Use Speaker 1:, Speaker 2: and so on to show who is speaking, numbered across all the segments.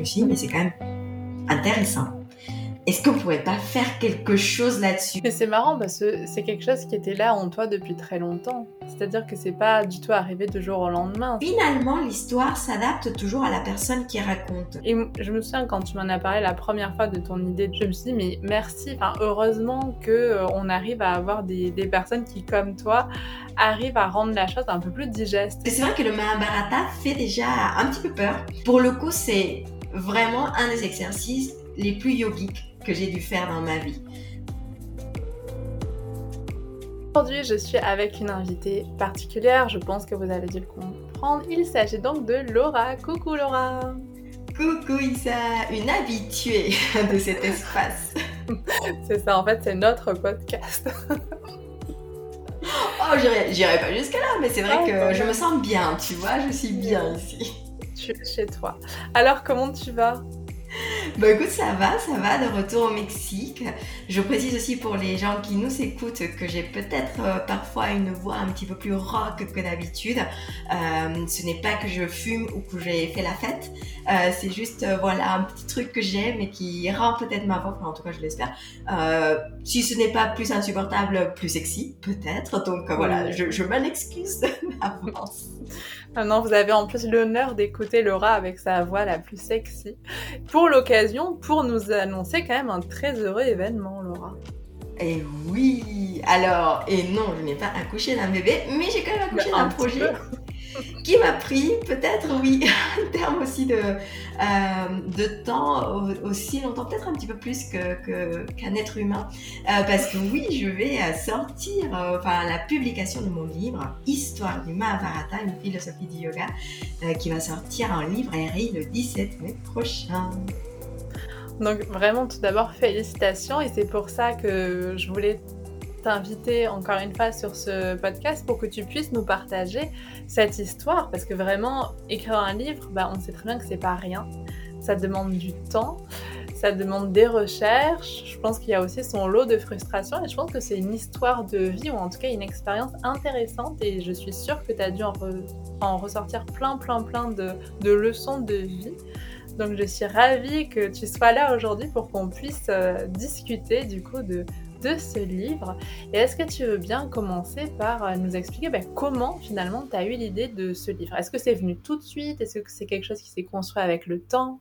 Speaker 1: me suis dit, mais c'est quand même intéressant. Est-ce vous pourrait pas faire quelque chose là-dessus?
Speaker 2: Mais c'est marrant parce que c'est quelque chose qui était là en toi depuis très longtemps. C'est-à-dire que c'est pas du tout arrivé de jour au lendemain.
Speaker 1: Finalement, l'histoire s'adapte toujours à la personne qui raconte.
Speaker 2: Et je me souviens quand tu m'en as parlé la première fois de ton idée, je me suis dit mais merci, enfin, heureusement que euh, on arrive à avoir des, des personnes qui comme toi arrivent à rendre la chose un peu plus digeste.
Speaker 1: C'est vrai que le Mahabharata fait déjà un petit peu peur. Pour le coup, c'est vraiment un des exercices les plus yogiques que j'ai dû faire dans ma vie.
Speaker 2: Aujourd'hui, je suis avec une invitée particulière, je pense que vous avez dû le comprendre. Il s'agit donc de Laura. Coucou Laura
Speaker 1: Coucou Isa, une habituée de cet espace.
Speaker 2: c'est ça, en fait, c'est notre podcast.
Speaker 1: oh, j'irai pas jusqu'à là, mais c'est vrai ah, que je me sens bien, tu vois, je suis bien ici.
Speaker 2: Tu es chez toi. Alors, comment tu vas?
Speaker 1: Bah écoute, ça va, ça va, de retour au Mexique. Je précise aussi pour les gens qui nous écoutent que j'ai peut-être euh, parfois une voix un petit peu plus rock que d'habitude. Euh, ce n'est pas que je fume ou que j'ai fait la fête, euh, c'est juste voilà un petit truc que j'ai mais qui rend peut-être ma voix, en tout cas je l'espère. si ce n'est pas plus insupportable, plus sexy, peut-être. Donc voilà, je, je m'en excuse d'avance.
Speaker 2: Maintenant, vous avez en plus l'honneur d'écouter Laura avec sa voix la plus sexy. Pour l'occasion, pour nous annoncer quand même un très heureux événement, Laura.
Speaker 1: Et oui Alors, et non, je n'ai pas accouché d'un bébé, mais j'ai quand même accouché d'un projet qui m'a pris peut-être, oui, un terme aussi de, euh, de temps, aussi longtemps, peut-être un petit peu plus qu'un que, être humain, euh, parce que oui, je vais euh, sortir, enfin, la publication de mon livre, Histoire du Mahabharata, une philosophie du yoga, qui va sortir en librairie le 17 mai prochain.
Speaker 2: Donc vraiment, tout d'abord, félicitations, et c'est pour ça que je voulais t'inviter encore une fois sur ce podcast pour que tu puisses nous partager cette histoire parce que vraiment écrire un livre, bah, on sait très bien que c'est pas rien. Ça demande du temps, ça demande des recherches. Je pense qu'il y a aussi son lot de frustration et je pense que c'est une histoire de vie ou en tout cas une expérience intéressante et je suis sûre que tu as dû en, ressortir plein plein plein de, de leçons de vie. Donc je suis ravie que tu sois là aujourd'hui pour qu'on puisse euh, discuter du coup de, de ce livre. Et est-ce que tu veux bien commencer par euh, nous expliquer ben, comment finalement tu as eu l'idée de ce livre? Est-ce que c'est venu tout de suite? Est-ce que c'est quelque chose qui s'est construit avec le temps?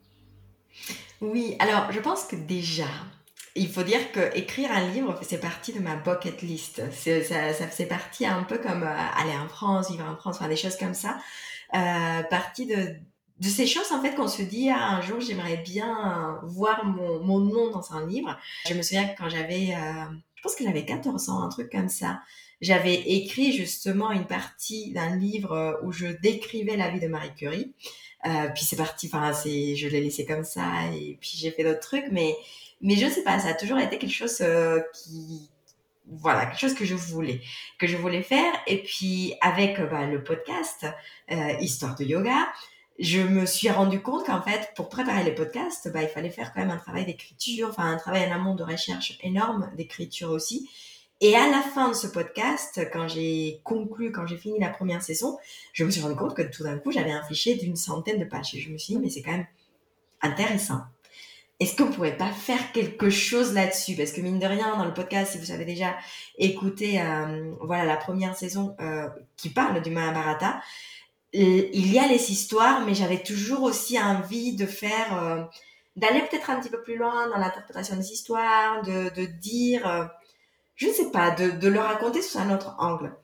Speaker 1: Oui, alors je pense que déjà, il faut dire que écrire un livre, c'est partie de ma bucket list. Ça, ça faisait partie un peu comme euh, aller en France, vivre en France, enfin des choses comme ça. Euh, partie de, de ces choses en fait qu'on se dit ah, un jour j'aimerais bien voir mon, mon, nom dans un livre. Je me souviens que quand j'avais, euh, je pense que j'avais 14 ans, un truc comme ça, j'avais écrit justement une partie d'un livre euh, où je décrivais la vie de Marie Curie. Euh, puis c'est parti, enfin c'est, je l'ai laissé comme ça et puis j'ai fait d'autres trucs, mais mais je sais pas, ça a toujours été quelque chose euh, qui voilà quelque chose que je voulais que je voulais faire et puis avec bah, le podcast euh, histoire de yoga je me suis rendu compte qu'en fait, pour préparer les podcasts, bah, il fallait faire quand même un travail d'écriture, enfin un travail en amont de recherche énorme, d'écriture aussi. Et à la fin de ce podcast, quand j'ai conclu, quand j'ai fini la première saison, je me suis rendu compte que tout d'un coup, j'avais un fichier d'une centaine de pages. Et je me suis dit, mais c'est quand même intéressant. Est-ce qu'on pourrait pas faire quelque chose là-dessus? Parce que mine de rien, dans le podcast, si vous avez déjà écouté, euh, voilà, la première saison euh, qui parle du Mahabharata, il y a les histoires, mais j'avais toujours aussi envie de faire, euh, d'aller peut-être un petit peu plus loin dans l'interprétation des histoires, de, de dire, euh, je ne sais pas, de, de le raconter sous un autre angle.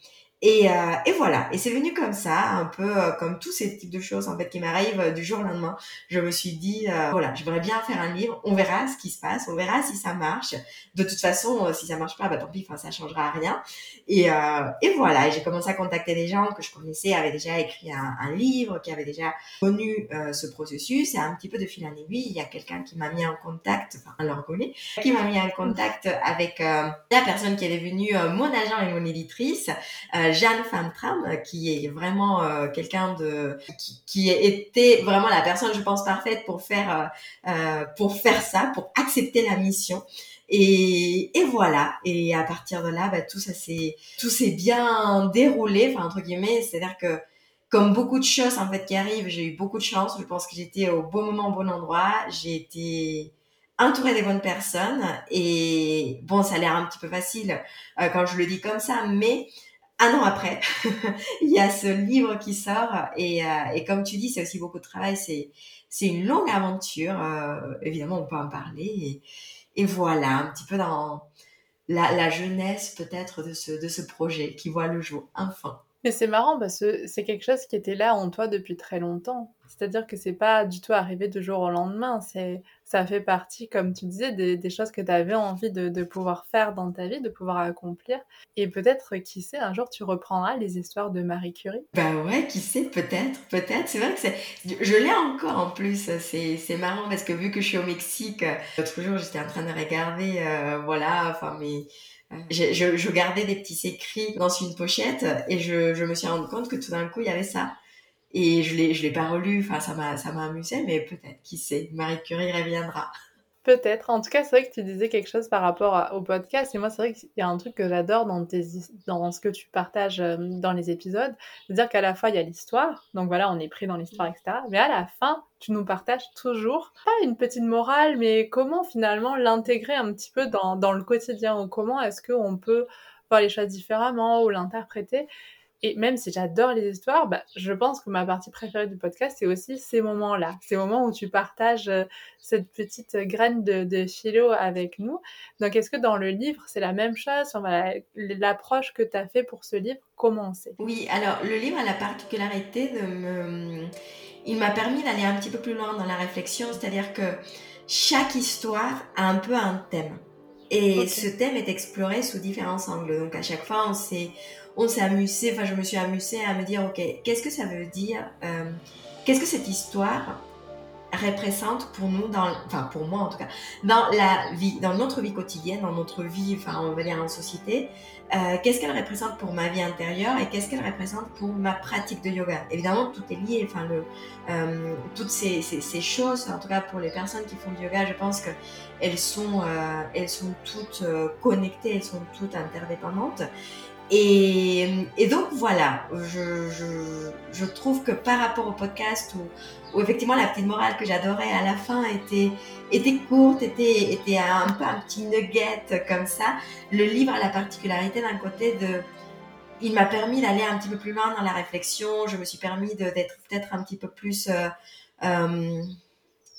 Speaker 1: Et, euh, et, voilà, et c'est venu comme ça, un peu euh, comme tous ces types de choses en fait qui m'arrivent euh, du jour au lendemain. Je me suis dit, euh, voilà, j'aimerais bien faire un livre, on verra ce qui se passe, on verra si ça marche. De toute façon, si ça marche pas, bah tant pis, enfin ça changera rien. Et, et voilà, et j'ai commencé à contacter des gens que je connaissais, avaient déjà écrit un, un livre, qui avaient déjà connu ce processus. Et un petit peu de fil en aiguille, il y a quelqu'un qui m'a mis en contact, enfin on le reconnaît, qui m'a mis en contact avec la personne qui est devenue mon agent et mon éditrice. Jeanne Fantram, qui est vraiment euh, quelqu'un de qui, qui, était vraiment la personne, je pense, parfaite pour faire euh, euh, pour faire ça, pour accepter la mission. Et, et voilà. Et à partir de là, bah, tout ça s'est tout s'est bien déroulé, enfin entre guillemets, c'est-à-dire que comme beaucoup de choses en fait qui arrivent, j'ai eu beaucoup de chance. Je pense que j'étais au bon moment, au bon endroit. J'ai été entourée des bonnes personnes et bon, ça a l'air un petit peu facile euh, quand je le dis comme ça, mais un an après, il y a ce livre qui sort et, euh, et comme tu dis, c'est aussi beaucoup de travail. C'est c'est une longue aventure. Euh, évidemment, on peut en parler et, et voilà un petit peu dans la, la jeunesse peut-être de ce de ce projet qui voit le jour enfin.
Speaker 2: Mais c'est marrant parce que c'est quelque chose qui était là en toi depuis très longtemps. C'est-à-dire que c'est pas du tout arrivé du jour au lendemain. C'est, ça fait partie, comme tu disais, des, choses que tu avais envie de, de, pouvoir faire dans ta vie, de pouvoir accomplir. Et peut-être, qui sait, un jour tu reprendras les histoires de Marie Curie.
Speaker 1: Bah ouais, qui sait, peut-être, peut-être. C'est vrai que c'est, je l'ai encore en plus. C'est, c'est marrant parce que vu que je suis au Mexique, l'autre jour j'étais en train de regarder, euh, voilà, enfin mes je, je, je, gardais des petits écrits dans une pochette et je, je me suis rendu compte que tout d'un coup il y avait ça. Et je l'ai, je l'ai pas relu, enfin ça m'a, ça m'a amusé, mais peut-être, qui sait, Marie Curie reviendra.
Speaker 2: Peut-être. En tout cas, c'est vrai que tu disais quelque chose par rapport au podcast. Et moi, c'est vrai qu'il y a un truc que j'adore dans, tes, dans ce que tu partages euh, dans les épisodes. C'est-à-dire qu'à la fois, il y a l'histoire. Donc voilà, on est pris dans l'histoire, etc. Mais à la fin, tu nous partages toujours, pas une petite morale, mais comment finalement l'intégrer un petit peu dans, dans le quotidien ou comment est-ce qu'on peut voir les choses différemment ou l'interpréter. Et même si j'adore les histoires, bah, je pense que ma partie préférée du podcast, c'est aussi ces moments-là, ces moments où tu partages euh, cette petite graine de, de philo avec nous. Donc, est-ce que dans le livre, c'est la même chose? Enfin, L'approche que tu as fait pour ce livre, comment c'est
Speaker 1: Oui, alors le livre a la particularité de me... Il m'a permis d'aller un petit peu plus loin dans la réflexion, c'est-à-dire que chaque histoire a un peu un thème. Et okay. ce thème est exploré sous différents angles. Donc, à chaque fois, on s'est on s'est amusé, enfin je me suis amusée à me dire, ok, qu'est-ce que ça veut dire, euh, qu'est-ce que cette histoire représente pour nous, dans, enfin pour moi en tout cas, dans la vie, dans notre vie quotidienne, dans notre vie, enfin on va dire en société, euh, qu'est-ce qu'elle représente pour ma vie intérieure et qu'est-ce qu'elle représente pour ma pratique de yoga? Évidemment, tout est lié, enfin euh, toutes ces, choses, en tout cas pour les personnes qui font du yoga, je pense que elles sont, elles sont toutes connectées, elles sont toutes interdépendantes. Et, et, donc voilà, je, je, je, trouve que par rapport au podcast où, où effectivement la petite morale que j'adorais à la fin était, était courte, était, était un peu un petit nugget comme ça, le livre a la particularité d'un côté de... Il m'a permis d'aller un petit peu plus loin dans la réflexion, je me suis permis d'être peut-être un petit peu plus... Euh, euh,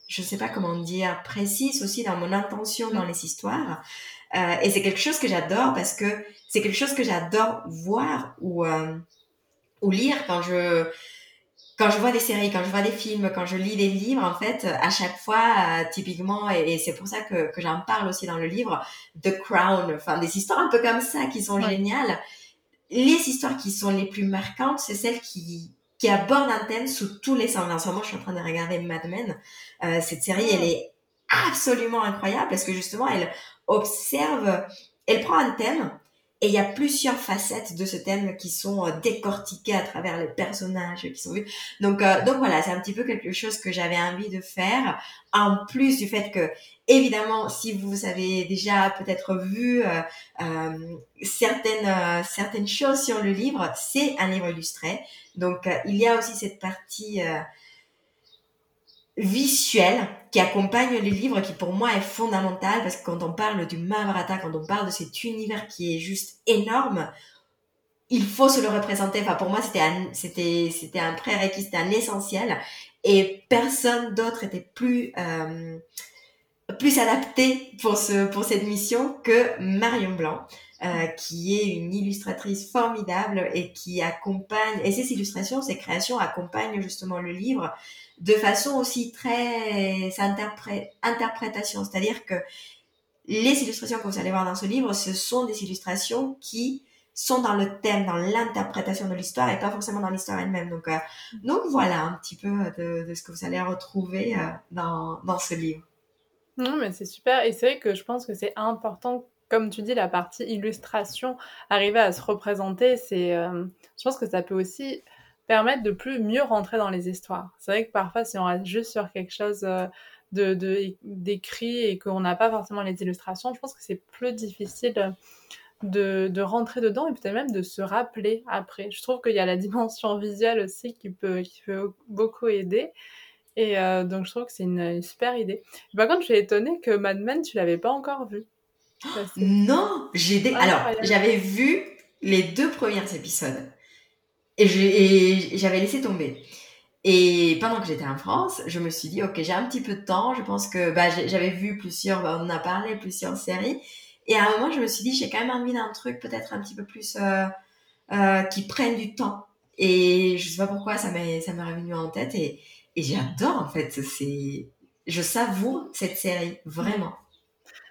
Speaker 1: je sais pas comment dire, précise aussi dans mon intention dans les histoires. Euh, et c'est quelque chose que j'adore parce que c'est quelque chose que j'adore voir ou euh, ou lire quand je quand je vois des séries, quand je vois des films, quand je lis des livres, en fait, à chaque fois, euh, typiquement, et, et c'est pour ça que, que j'en parle aussi dans le livre, The Crown, enfin des histoires un peu comme ça qui sont ouais. géniales. Les histoires qui sont les plus marquantes, c'est celles qui qui abordent un thème sous tous les sens. En ce moment, je suis en train de regarder Mad Men. Euh, cette série, elle est absolument incroyable parce que justement, elle observe, elle prend un thème et il y a plusieurs facettes de ce thème qui sont euh, décortiquées à travers les personnages qui sont vus. Donc, euh, donc voilà, c'est un petit peu quelque chose que j'avais envie de faire. En plus du fait que, évidemment, si vous avez déjà peut-être vu euh, euh, certaines euh, certaines choses sur le livre, c'est un livre illustré. Donc, il y a aussi cette partie visuel qui accompagne les livres, qui pour moi est fondamental parce que quand on parle du Mahabharata, quand on parle de cet univers qui est juste énorme, il faut se le représenter. Enfin, pour moi, c'était un, c'était, un prérequis, c'était un essentiel. Et personne d'autre était plus, euh, plus adapté pour ce, pour cette mission que Marion Blanc. Euh, qui est une illustratrice formidable et qui accompagne, et ces illustrations, ces créations accompagnent justement le livre de façon aussi très interpré interprétation. C'est-à-dire que les illustrations que vous allez voir dans ce livre, ce sont des illustrations qui sont dans le thème, dans l'interprétation de l'histoire et pas forcément dans l'histoire elle-même. Donc, euh, donc voilà un petit peu de, de, ce que vous allez retrouver euh, dans, dans ce livre.
Speaker 2: Non, mais c'est super. Et c'est vrai que je pense que c'est important, comme tu dis, la partie illustration, arriver à se représenter, c'est, euh, je pense que ça peut aussi permettre de plus mieux rentrer dans les histoires. C'est vrai que parfois, si on reste juste sur quelque chose euh, de d'écrit et qu'on n'a pas forcément les illustrations, je pense que c'est plus difficile de, de rentrer dedans et peut-être même de se rappeler après. Je trouve qu'il y a la dimension visuelle aussi qui peut, qui peut beaucoup aider. Et euh, donc, je trouve que c'est une, super idée. Par contre, je suis étonnée que Mad Men, tu l'avais pas encore vu.
Speaker 1: non, j'ai des... alors j'avais vu les deux premiers épisodes et j'avais laissé tomber. Et pendant que j'étais en France, je me suis dit ok j'ai un petit peu de temps, je pense que bah, j'avais vu plusieurs, bah, on en a parlé plusieurs séries et à un moment je me suis dit j'ai quand même envie d'un truc peut-être un petit peu plus euh, euh, qui prenne du temps. Et je sais pas pourquoi ça m'est revenu en tête et et j'adore en fait. C'est, je savoure cette série vraiment.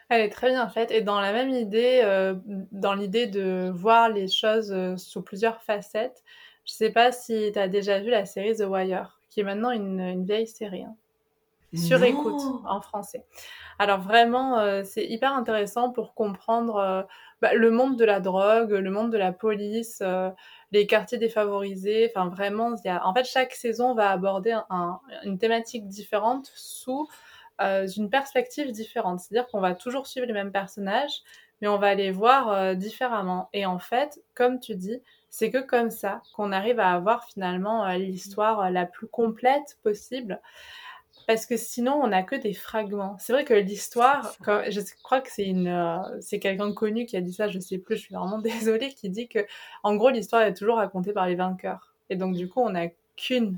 Speaker 2: Elle est très bien faite et dans la même idée, euh, dans l'idée de voir les choses sous plusieurs facettes. Je sais pas si tu as déjà vu la série The Wire, qui est maintenant une, vieille série. Hein. Sur écoute en français. Alors vraiment, euh, c'est hyper intéressant pour comprendre bah, le monde de la drogue, le monde de la police, les quartiers défavorisés. Enfin, vraiment, y a... en fait, chaque saison va aborder une thématique différente sous euh, une perspective différente. C'est-à-dire qu'on va toujours suivre les mêmes personnages, mais on va les voir euh, différemment. Et en fait, comme tu dis, c'est que comme ça qu'on arrive à avoir finalement euh, l'histoire la plus complète possible parce que sinon on n'a que des fragments. C'est vrai que l'histoire, je crois que c'est une, euh, c'est quelqu'un de connu qui a dit ça, je sais plus, je suis vraiment désolée, qui dit que en gros l'histoire est toujours racontée par les vainqueurs. Et donc du coup on n'a qu'une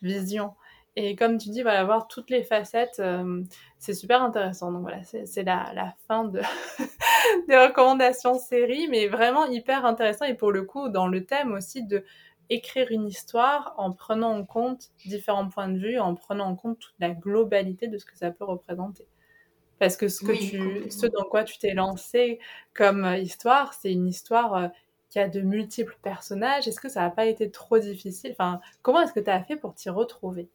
Speaker 2: vision. Et comme tu dis, voilà, voir toutes les facettes, euh, c'est super intéressant. Donc voilà, c'est la, la, fin de des recommandations séries, mais vraiment hyper intéressant. Et pour le coup, dans le thème aussi de écrire une histoire en prenant en compte différents points de vue, en prenant en compte toute la globalité de ce que ça peut représenter. Parce que ce, que tu, ce dans quoi tu t'es lancé comme euh, histoire, c'est une histoire euh, qui a de multiples personnages. Est-ce que ça n'a pas été trop difficile? Enfin, comment est-ce que tu as fait pour t'y retrouver?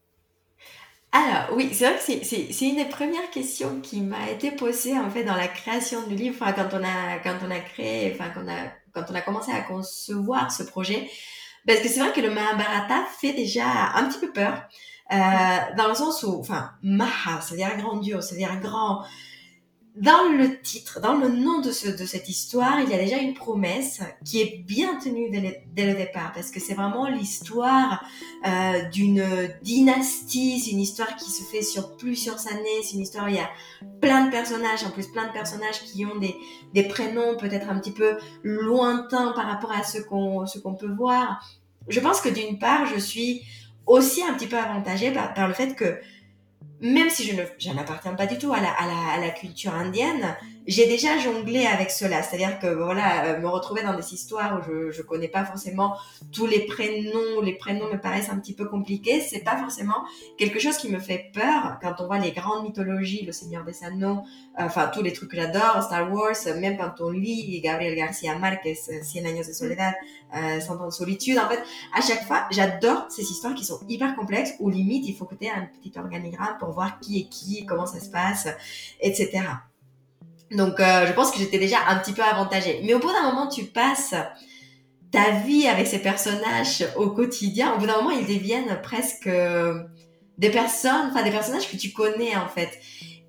Speaker 1: Alors oui, c'est vrai que c'est une des premières questions qui m'a été posée en fait dans la création du livre, enfin, quand on a quand on a créé, enfin quand on a quand on a commencé à concevoir ce projet. Parce que c'est vrai que le Mahabharata fait déjà un petit peu peur. Euh, dans le sens où, enfin, Maha, c'est-à-dire grandiose, c'est-à-dire grand. Dans le titre, dans le nom de, ce, de cette histoire, il y a déjà une promesse qui est bien tenue dès le, dès le départ, parce que c'est vraiment l'histoire euh, d'une dynastie, c'est une histoire qui se fait sur plusieurs années, c'est une histoire où il y a plein de personnages, en plus plein de personnages qui ont des, des prénoms peut-être un petit peu lointains par rapport à ce qu'on qu'on peut voir. Je pense que d'une part, je suis aussi un petit peu avantagée par le fait que même si je, n'appartiens pas du tout à la, à la, à la culture indienne, j'ai déjà jonglé avec cela. C'est-à-dire que voilà, euh, me retrouver dans des histoires où je, je connais pas forcément tous les prénoms, les prénoms me paraissent un petit peu compliqués. C'est pas forcément quelque chose qui me fait peur quand on voit les grandes mythologies, le Seigneur des Anneaux, euh, enfin tous les trucs que j'adore, Star Wars, même quand on lit Gabriel Garcia Marquez, Cien años de soledad, euh, Cent ans de solitude. En fait, à chaque fois, j'adore ces histoires qui sont hyper complexes où limite il faut que tu aies un petit organigramme pour voir qui est qui, comment ça se passe, etc. Donc, euh, je pense que j'étais déjà un petit peu avantagée. Mais au bout d'un moment, tu passes ta vie avec ces personnages au quotidien. Au bout d'un moment, ils deviennent presque euh, des personnes, enfin des personnages que tu connais en fait.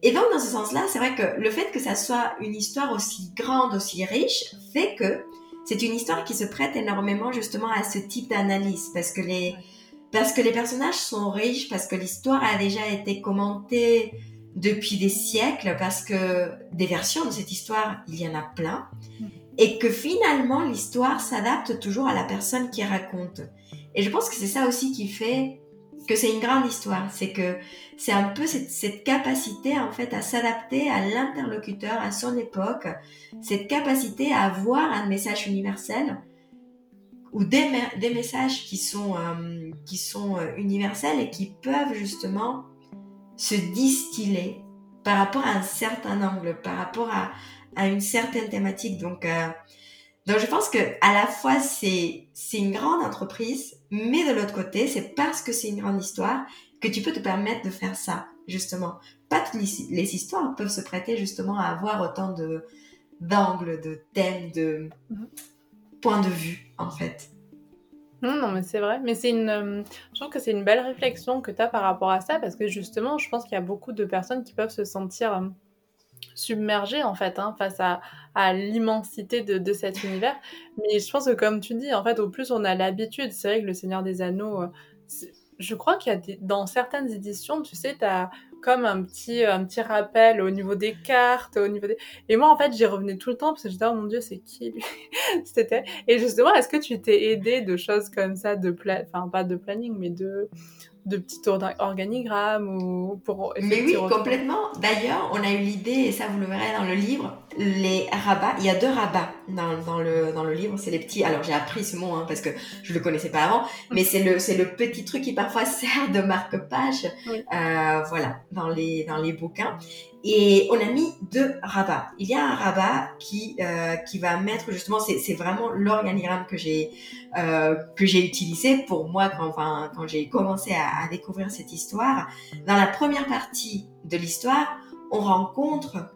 Speaker 1: Et donc, dans ce sens-là, c'est vrai que le fait que ça soit une histoire aussi grande, aussi riche, fait que c'est une histoire qui se prête énormément justement à ce type d'analyse parce que les parce que les personnages sont riches, parce que l'histoire a déjà été commentée depuis des siècles parce que des versions de cette histoire, il y en a plein, et que finalement l'histoire s'adapte toujours à la personne qui raconte. Et je pense que c'est ça aussi qui fait que c'est une grande histoire, c'est que c'est un peu cette, capacité en fait à s'adapter à l'interlocuteur, à son époque, cette capacité à avoir un message universel ou des, des messages qui sont, euh, qui sont euh, universels et qui peuvent justement se distiller par rapport à un certain angle, par rapport à, à une certaine thématique. Donc, euh, donc je pense que à la fois c'est c'est une grande entreprise, mais de l'autre côté, c'est parce que c'est une grande histoire que tu peux te permettre de faire ça, justement. Pas toutes les, histoires peuvent se prêter justement à avoir autant de d'angles, de thèmes, de mhm. points de vue, en fait.
Speaker 2: Non, mais c'est vrai. Mais c'est une, euh, je trouve que c'est une belle réflexion que tu as par rapport à ça, parce que justement, je pense qu'il y a beaucoup de personnes qui peuvent se sentir euh, submergé en fait hein, face à, l'immensité de, cet univers. Mais je pense que comme tu dis, en fait, au plus on a l'habitude, c'est vrai que le Seigneur des Anneaux, euh, je crois qu'il y a des, dans certaines éditions, tu sais, as comme un petit, un petit rappel au niveau des cartes, au niveau des... Et moi, en fait, j'y revenais tout le temps parce que j'étais, oh mon dieu, c'est qui lui? C'était... Et justement, est-ce que tu t'es aidé de choses comme ça, de pla... enfin, pas de planning, mais de de petits organigrammes ou pour
Speaker 1: Mais oui, complètement. D'ailleurs, on a eu l'idée, et ça vous le verrez dans le livre, les rabats. Il y a deux rabats dans, dans le, dans le livre. C'est les petits. Alors, j'ai appris ce mot hein, parce que je le connaissais pas avant, mais c'est le, c'est le petit truc qui parfois sert de marque-page. Euh, voilà, dans les, dans les bouquins. Et on a mis deux rabats. Il y a un rabat qui euh, qui va mettre justement, c'est, vraiment l'organigramme que j'ai euh, que j'ai utilisé pour moi quand enfin quand j'ai commencé à, découvrir cette histoire. Dans la première partie de l'histoire, on rencontre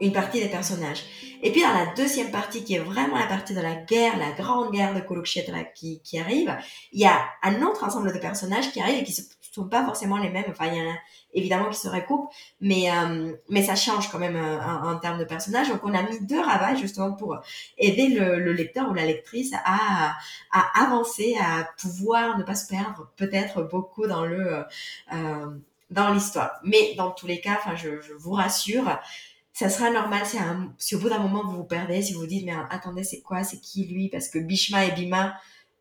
Speaker 1: une partie des personnages. Et puis dans la deuxième partie, qui est vraiment la partie de la guerre, la grande guerre de Kurukshetra qui, qui arrive, il y a un autre ensemble de personnages qui arrivent et qui ne sont pas forcément les mêmes. Enfin, il y en a évidemment qui se recoupent, mais euh, mais ça change quand même euh, en, termes de personnages. Donc on a mis deux rabats justement pour aider le, le lecteur ou la lectrice à, à avancer, à pouvoir ne pas se perdre peut-être beaucoup dans le euh, dans l'histoire. Mais dans tous les cas, enfin, je, je vous rassure, ça sera normal si, si au bout d'un moment vous vous perdez, si vous dites mais attendez c'est quoi, c'est qui lui? Parce que Bishma et Bima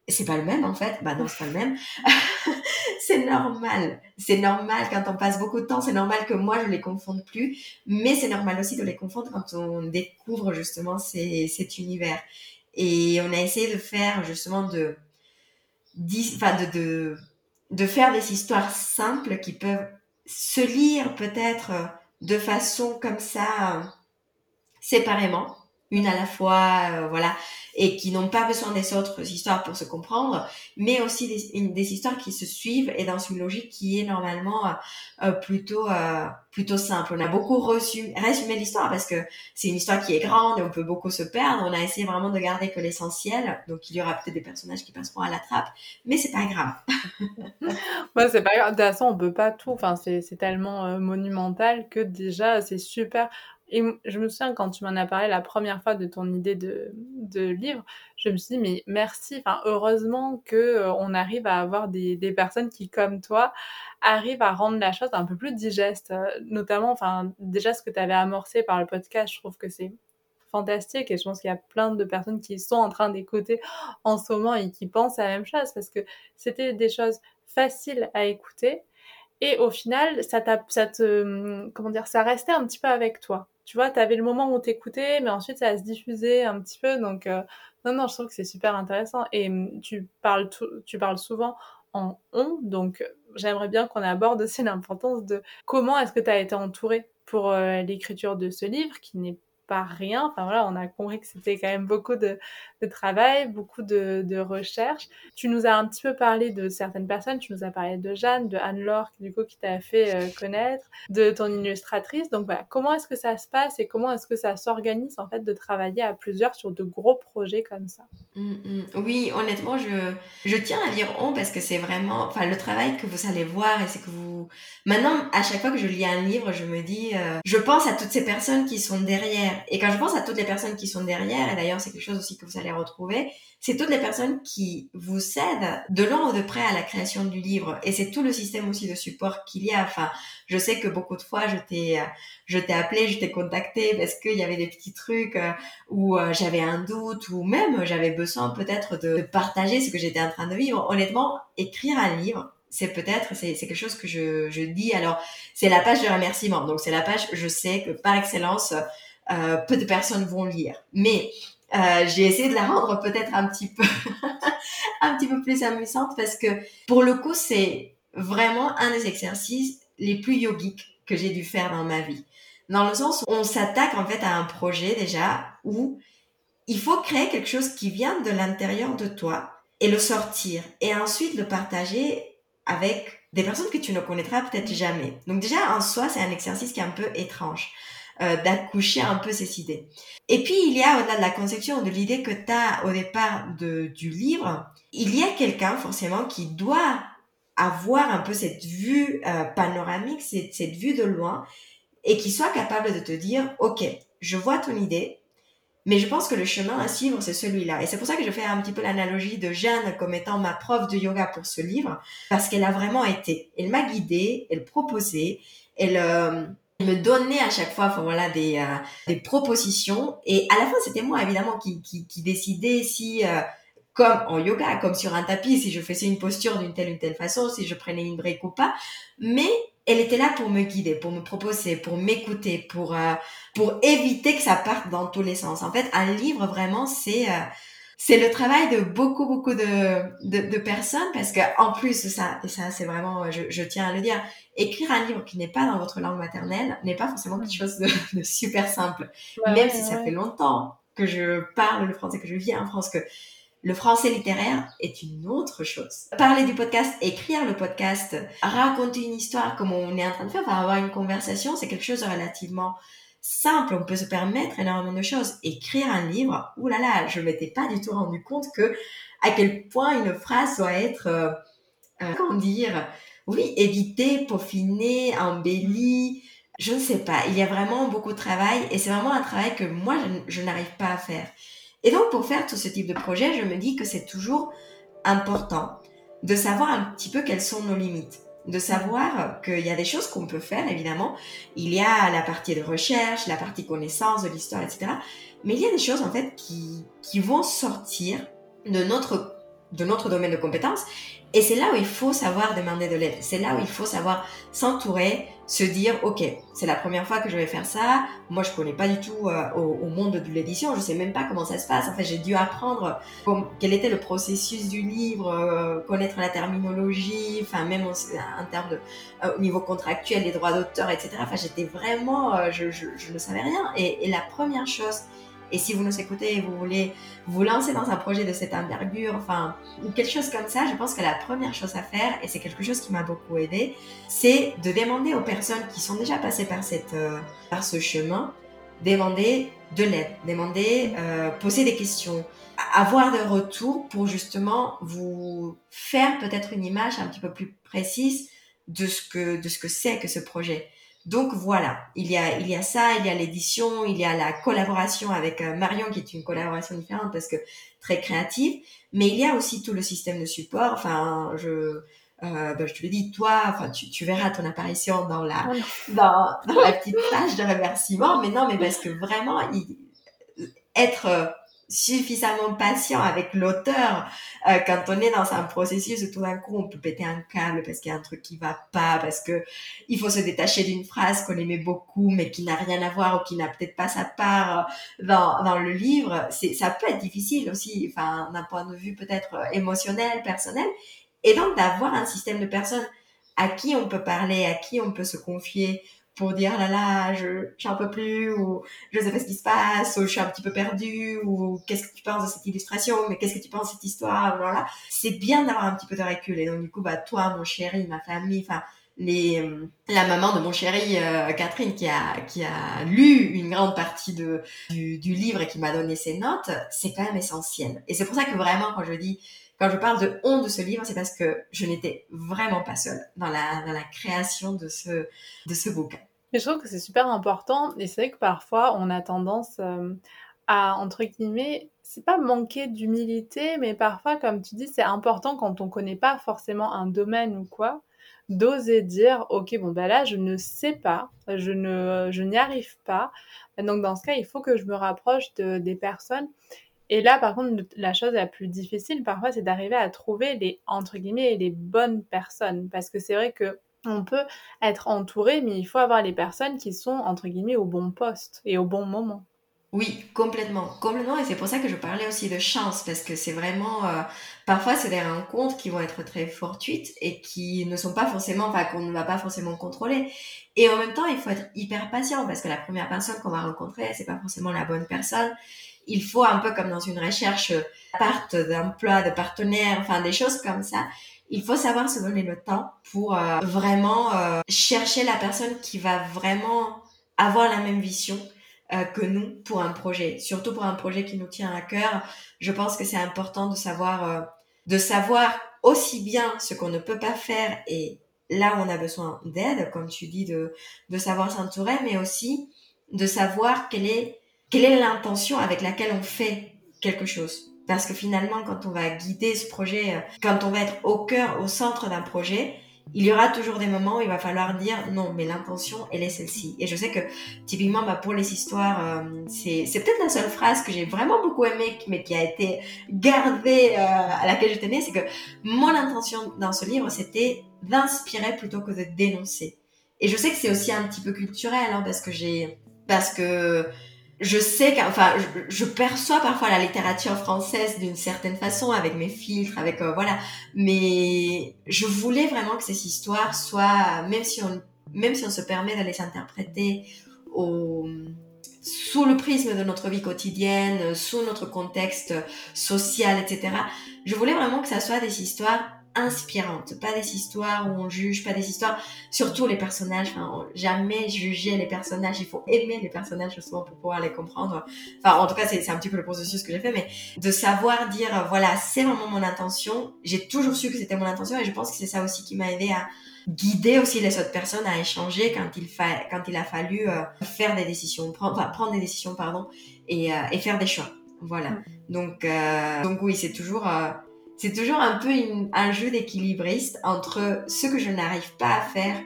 Speaker 1: c'est pas le même en fait, bah non c'est pas le même. c'est normal, c'est normal quand on passe beaucoup de temps, c'est normal que moi je les confonde plus, mais c'est normal aussi de les confondre quand on découvre justement cet univers. Et on a essayé de faire justement de, de, de, de faire des histoires simples qui peuvent se lire peut-être de façon comme ça, euh, séparément, une à la fois, euh, voilà, et qui n'ont pas besoin des autres histoires pour se comprendre, mais aussi des, histoires qui se suivent et dans une logique qui est normalement euh, plutôt euh, plutôt simple. On a beaucoup reçu, résumé l'histoire parce que c'est une histoire qui est grande et on peut beaucoup se perdre. On a essayé vraiment de garder que l'essentiel, donc il y aura peut-être des personnages qui passeront à la trappe, mais c'est pas grave.
Speaker 2: Moi, c'est pas grave. De toute façon, on peut pas tout. Enfin, c'est tellement euh, monumental que déjà, c'est super. Et je me souviens quand tu m'en as parlé la première fois de ton idée de, livre, je me suis dit mais merci, enfin heureusement que euh, arrive à avoir des, personnes qui comme toi arrivent à rendre la chose un peu plus digeste, euh, notamment enfin déjà ce que tu avais amorcé par le podcast, je trouve que c'est fantastique et je pense qu'il y a plein de personnes qui sont en train d'écouter en ce moment et qui pensent à la même chose parce que c'était des choses faciles à écouter et au final ça, ça te comment dire ça restait un petit peu avec toi tu vois, tu avais le moment où t'écoutais, mais ensuite ça se diffusait un petit peu. Donc, euh, non, non, je trouve que c'est super intéressant. Et hum, tu parles, tu parles souvent en on, donc j'aimerais bien qu'on aborde aussi l'importance de comment est-ce que tu as été entouré pour euh, l'écriture de ce livre, qui n'est rien. Enfin voilà, on a compris que c'était quand même beaucoup de, travail, beaucoup de, de, recherche. Tu nous as un petit peu parlé de certaines personnes. Tu nous as parlé de Jeanne, de Anne-Laure, du coup, qui t'a fait euh, connaître, de ton illustratrice. Donc voilà, comment est-ce que ça se passe et comment est-ce que ça s'organise en fait de travailler à plusieurs sur de gros projets comme ça?
Speaker 1: Mm, mm. Oui, honnêtement, je, je tiens à dire on parce que c'est vraiment, enfin, le travail que vous allez voir et c'est que vous. Maintenant, à chaque fois que je lis un livre, je me dis, euh, je pense à toutes ces personnes qui sont derrière. Et quand je pense à toutes les personnes qui sont derrière, et d'ailleurs c'est quelque chose aussi que vous allez retrouver, c'est toutes les personnes qui vous cèdent de loin ou de près à la création du livre. Et c'est tout le système aussi de support qu'il y a. Enfin, je sais que beaucoup de fois, je t'ai, je t'ai appelé, je t'ai contacté parce qu'il y avait des petits trucs euh, où euh, j'avais un doute ou même j'avais besoin peut-être de partager ce que j'étais en train de vivre. Honnêtement, écrire un livre, c'est peut-être, c'est, quelque chose que je, je dis. Alors, c'est la page de remerciement. Donc, c'est la page, je sais que par excellence, euh, peu de personnes vont lire. Mais euh, j'ai essayé de la rendre peut-être un petit peu, un petit peu plus amusante parce que pour le coup, c'est vraiment un des exercices les plus yogiques que j'ai dû faire dans ma vie. Dans le sens où on s'attaque en fait à un projet déjà où il faut créer quelque chose qui vient de l'intérieur de toi et le sortir et ensuite le partager avec des personnes que tu ne connaîtras peut-être jamais. Donc déjà en soi, c'est un exercice qui est un peu étrange. Euh, d'accoucher un peu ces idées. Et puis il y a au-delà de la conception, de l'idée que tu as au départ de, du livre, il y a quelqu'un forcément qui doit avoir un peu cette vue euh, panoramique, cette, cette vue de loin, et qui soit capable de te dire, OK, je vois ton idée, mais je pense que le chemin à suivre, c'est celui-là. Et c'est pour ça que je fais un petit peu l'analogie de Jeanne comme étant ma prof de yoga pour ce livre, parce qu'elle a vraiment été. Elle m'a guidée, elle proposait, elle, euh, me donnait à chaque fois, enfin voilà, des, euh, des propositions. Et à la fin, c'était moi évidemment qui, qui, qui décidais si, euh, comme en yoga, comme sur un tapis, si je faisais une posture d'une telle ou telle façon, si je prenais une brique ou pas. Mais elle était là pour me guider, pour me proposer, pour m'écouter, pour euh, pour éviter que ça parte dans tous les sens. En fait, un livre vraiment c'est euh, c'est le travail de beaucoup beaucoup de, de, de personnes parce que en plus ça et ça c'est vraiment je, je, tiens à le dire écrire un livre qui n'est pas dans votre langue maternelle n'est pas forcément quelque chose de, de super simple. Même si ça fait longtemps que je parle le français que je vis en France que le français littéraire est une autre chose. Parler du podcast, écrire le podcast, raconter une histoire comme on est en train de faire, enfin avoir une conversation, c'est quelque chose de relativement simple. On peut se permettre énormément de choses. Écrire un livre, oulala, là là, je m'étais pas du tout rendu compte que à quel point une phrase doit être, euh, euh, comment dire, oui, éditée, peaufinée, embellie. Je ne sais pas. Il y a vraiment beaucoup de travail et c'est vraiment un travail que moi, je n'arrive pas à faire. Et donc, pour faire tout ce type de projet, je me dis que c'est toujours important de savoir un petit peu quelles sont nos limites, de savoir qu'il y a des choses qu'on peut faire, évidemment. Il y a la partie de recherche, la partie connaissance de l'histoire, etc. Mais il y a des choses, en fait, qui, qui vont sortir de notre, de notre domaine de compétences et c'est là où il faut savoir demander de l'aide. C'est là où il faut savoir s'entourer, se dire, OK, c'est la première fois que je vais faire ça. Moi, je connais pas du tout euh, au, monde de l'édition. Je sais même pas comment ça se passe. En fait, j'ai dû apprendre comme, quel était le processus du livre, euh, connaître la terminologie, enfin, même en, termes de, euh, au niveau contractuel, les droits d'auteur, etc. Enfin, j'étais vraiment, je, je, je, ne savais rien. Et, et la première chose et si vous nous écoutez et vous voulez vous lancer dans un projet de cette envergure, enfin, ou quelque chose comme ça, je pense que la première chose à faire, et c'est quelque chose qui m'a beaucoup aidé, c'est de demander aux personnes qui sont déjà passées par cette, euh, par ce chemin, demander de l'aide, demander, euh, poser des questions, avoir des retours pour justement vous faire peut-être une image un petit peu plus précise de ce que de ce que c'est que ce projet. Donc voilà, il y a il y a ça, il y a l'édition, il y a la collaboration avec euh, Marion qui est une collaboration différente parce que très créative, mais il y a aussi tout le système de support. Enfin, je euh, ben, je te le dis, toi, enfin, tu, tu verras ton apparition dans la dans, dans la petite page de remerciement, mais non, mais parce que vraiment, il, être suffisamment patient avec l'auteur euh, quand on est dans un processus où tout d'un coup on peut péter un câble parce qu'il y a un truc qui va pas parce que il faut se détacher d'une phrase qu'on aimait beaucoup mais qui n'a rien à voir ou qui n'a peut-être pas sa part euh, dans, dans le livre. C'est ça peut être difficile aussi enfin d'un point de vue peut-être euh, émotionnel personnel et donc d'avoir un système de personnes à qui on peut parler à qui on peut se confier pour dire là là je j'en peux plus ou je sais pas ce qui se passe ou je suis un petit peu perdue ou qu'est-ce que tu penses de cette illustration mais qu'est-ce que tu penses de cette histoire voilà. C'est bien d'avoir un petit peu de recul. Et donc du coup bah toi mon chéri ma famille enfin les la maman de mon chéri euh, Catherine qui a qui a lu une grande partie de du, du livre et qui m'a donné ses notes c'est quand même essentiel. Et c'est pour ça que vraiment quand je dis quand je parle de honte de ce livre, c'est parce que je n'étais vraiment pas seule dans la, création de ce, de bouquin.
Speaker 2: Mais je trouve que c'est super important et c'est vrai que parfois on a tendance euh, à, entre guillemets, c'est pas manquer d'humilité, mais parfois, comme tu dis, c'est important quand on connaît pas forcément un domaine ou quoi, d'oser dire, ok, bon, bah là, je ne sais pas, je ne, je n'y arrive pas. Donc, dans ce cas, il faut que je me rapproche de, des personnes et là, par contre, la chose la plus difficile parfois, c'est d'arriver à trouver les entre guillemets les bonnes personnes, parce que c'est vrai que on peut être entouré, mais il faut avoir les personnes qui sont entre guillemets au bon poste et au bon moment.
Speaker 1: Oui, complètement, complètement. Et c'est pour ça que je parlais aussi de chance, parce que c'est vraiment, euh, parfois c'est des rencontres qui vont être très fortuites et qui ne sont pas forcément, enfin qu'on ne va pas forcément contrôler. Et en même temps, il faut être hyper patient, parce que la première personne qu'on va rencontrer, c'est pas forcément la bonne personne il faut un peu comme dans une recherche part d'emploi, de partenaires, enfin des choses comme ça. Il faut savoir se donner le temps pour euh, vraiment euh, chercher la personne qui va vraiment avoir la même vision euh, que nous pour un projet. Surtout pour un projet qui nous tient à cœur, je pense que c'est important de savoir, de savoir aussi bien ce qu'on ne peut pas faire et là où on a besoin d'aide, comme tu dis, de, de savoir s'entourer, mais aussi de savoir quelle est, quelle est l'intention avec laquelle on fait quelque chose? Parce que finalement, quand on va guider ce projet, euh, quand on va être au cœur, au centre d'un projet, il y aura toujours des moments où il va falloir dire non, mais l'intention, elle est celle-ci. Et je sais que typiquement, bah, pour les histoires, euh, c'est, c'est peut-être la seule phrase que j'ai vraiment beaucoup aimée, mais qui a été gardée, euh, à laquelle je tenais, c'est que mon intention dans ce livre, c'était d'inspirer plutôt que de dénoncer. Et je sais que c'est aussi un petit peu culturel, hein, parce que j'ai, parce que je sais qu'enfin je, perçois parfois la littérature française d'une certaine façon avec mes filtres avec euh, voilà. Mais je voulais vraiment que ces histoires soient même si on même si on se permet de les interpréter au sous le prisme de notre vie quotidienne sous notre contexte social etc je voulais vraiment que ça soit des histoires inspirantes, pas des histoires où on juge, pas des histoires, surtout les personnages, enfin, jamais juger les personnages, il faut aimer les personnages justement pour pouvoir les comprendre. Enfin, en tout cas, c'est un petit peu le processus que j'ai fait, mais de savoir dire, voilà, c'est vraiment mon intention, j'ai toujours su que c'était mon intention et je pense que c'est ça aussi qui m'a aidé à guider aussi les autres personnes à échanger quand il, fa quand il a fallu euh, faire des décisions, prendre, enfin, prendre des décisions, pardon, et, euh, et faire des choix. Voilà. Mm. Donc, euh, donc oui, c'est toujours c'est toujours un peu un jeu d'équilibriste entre ce que je n'arrive pas à faire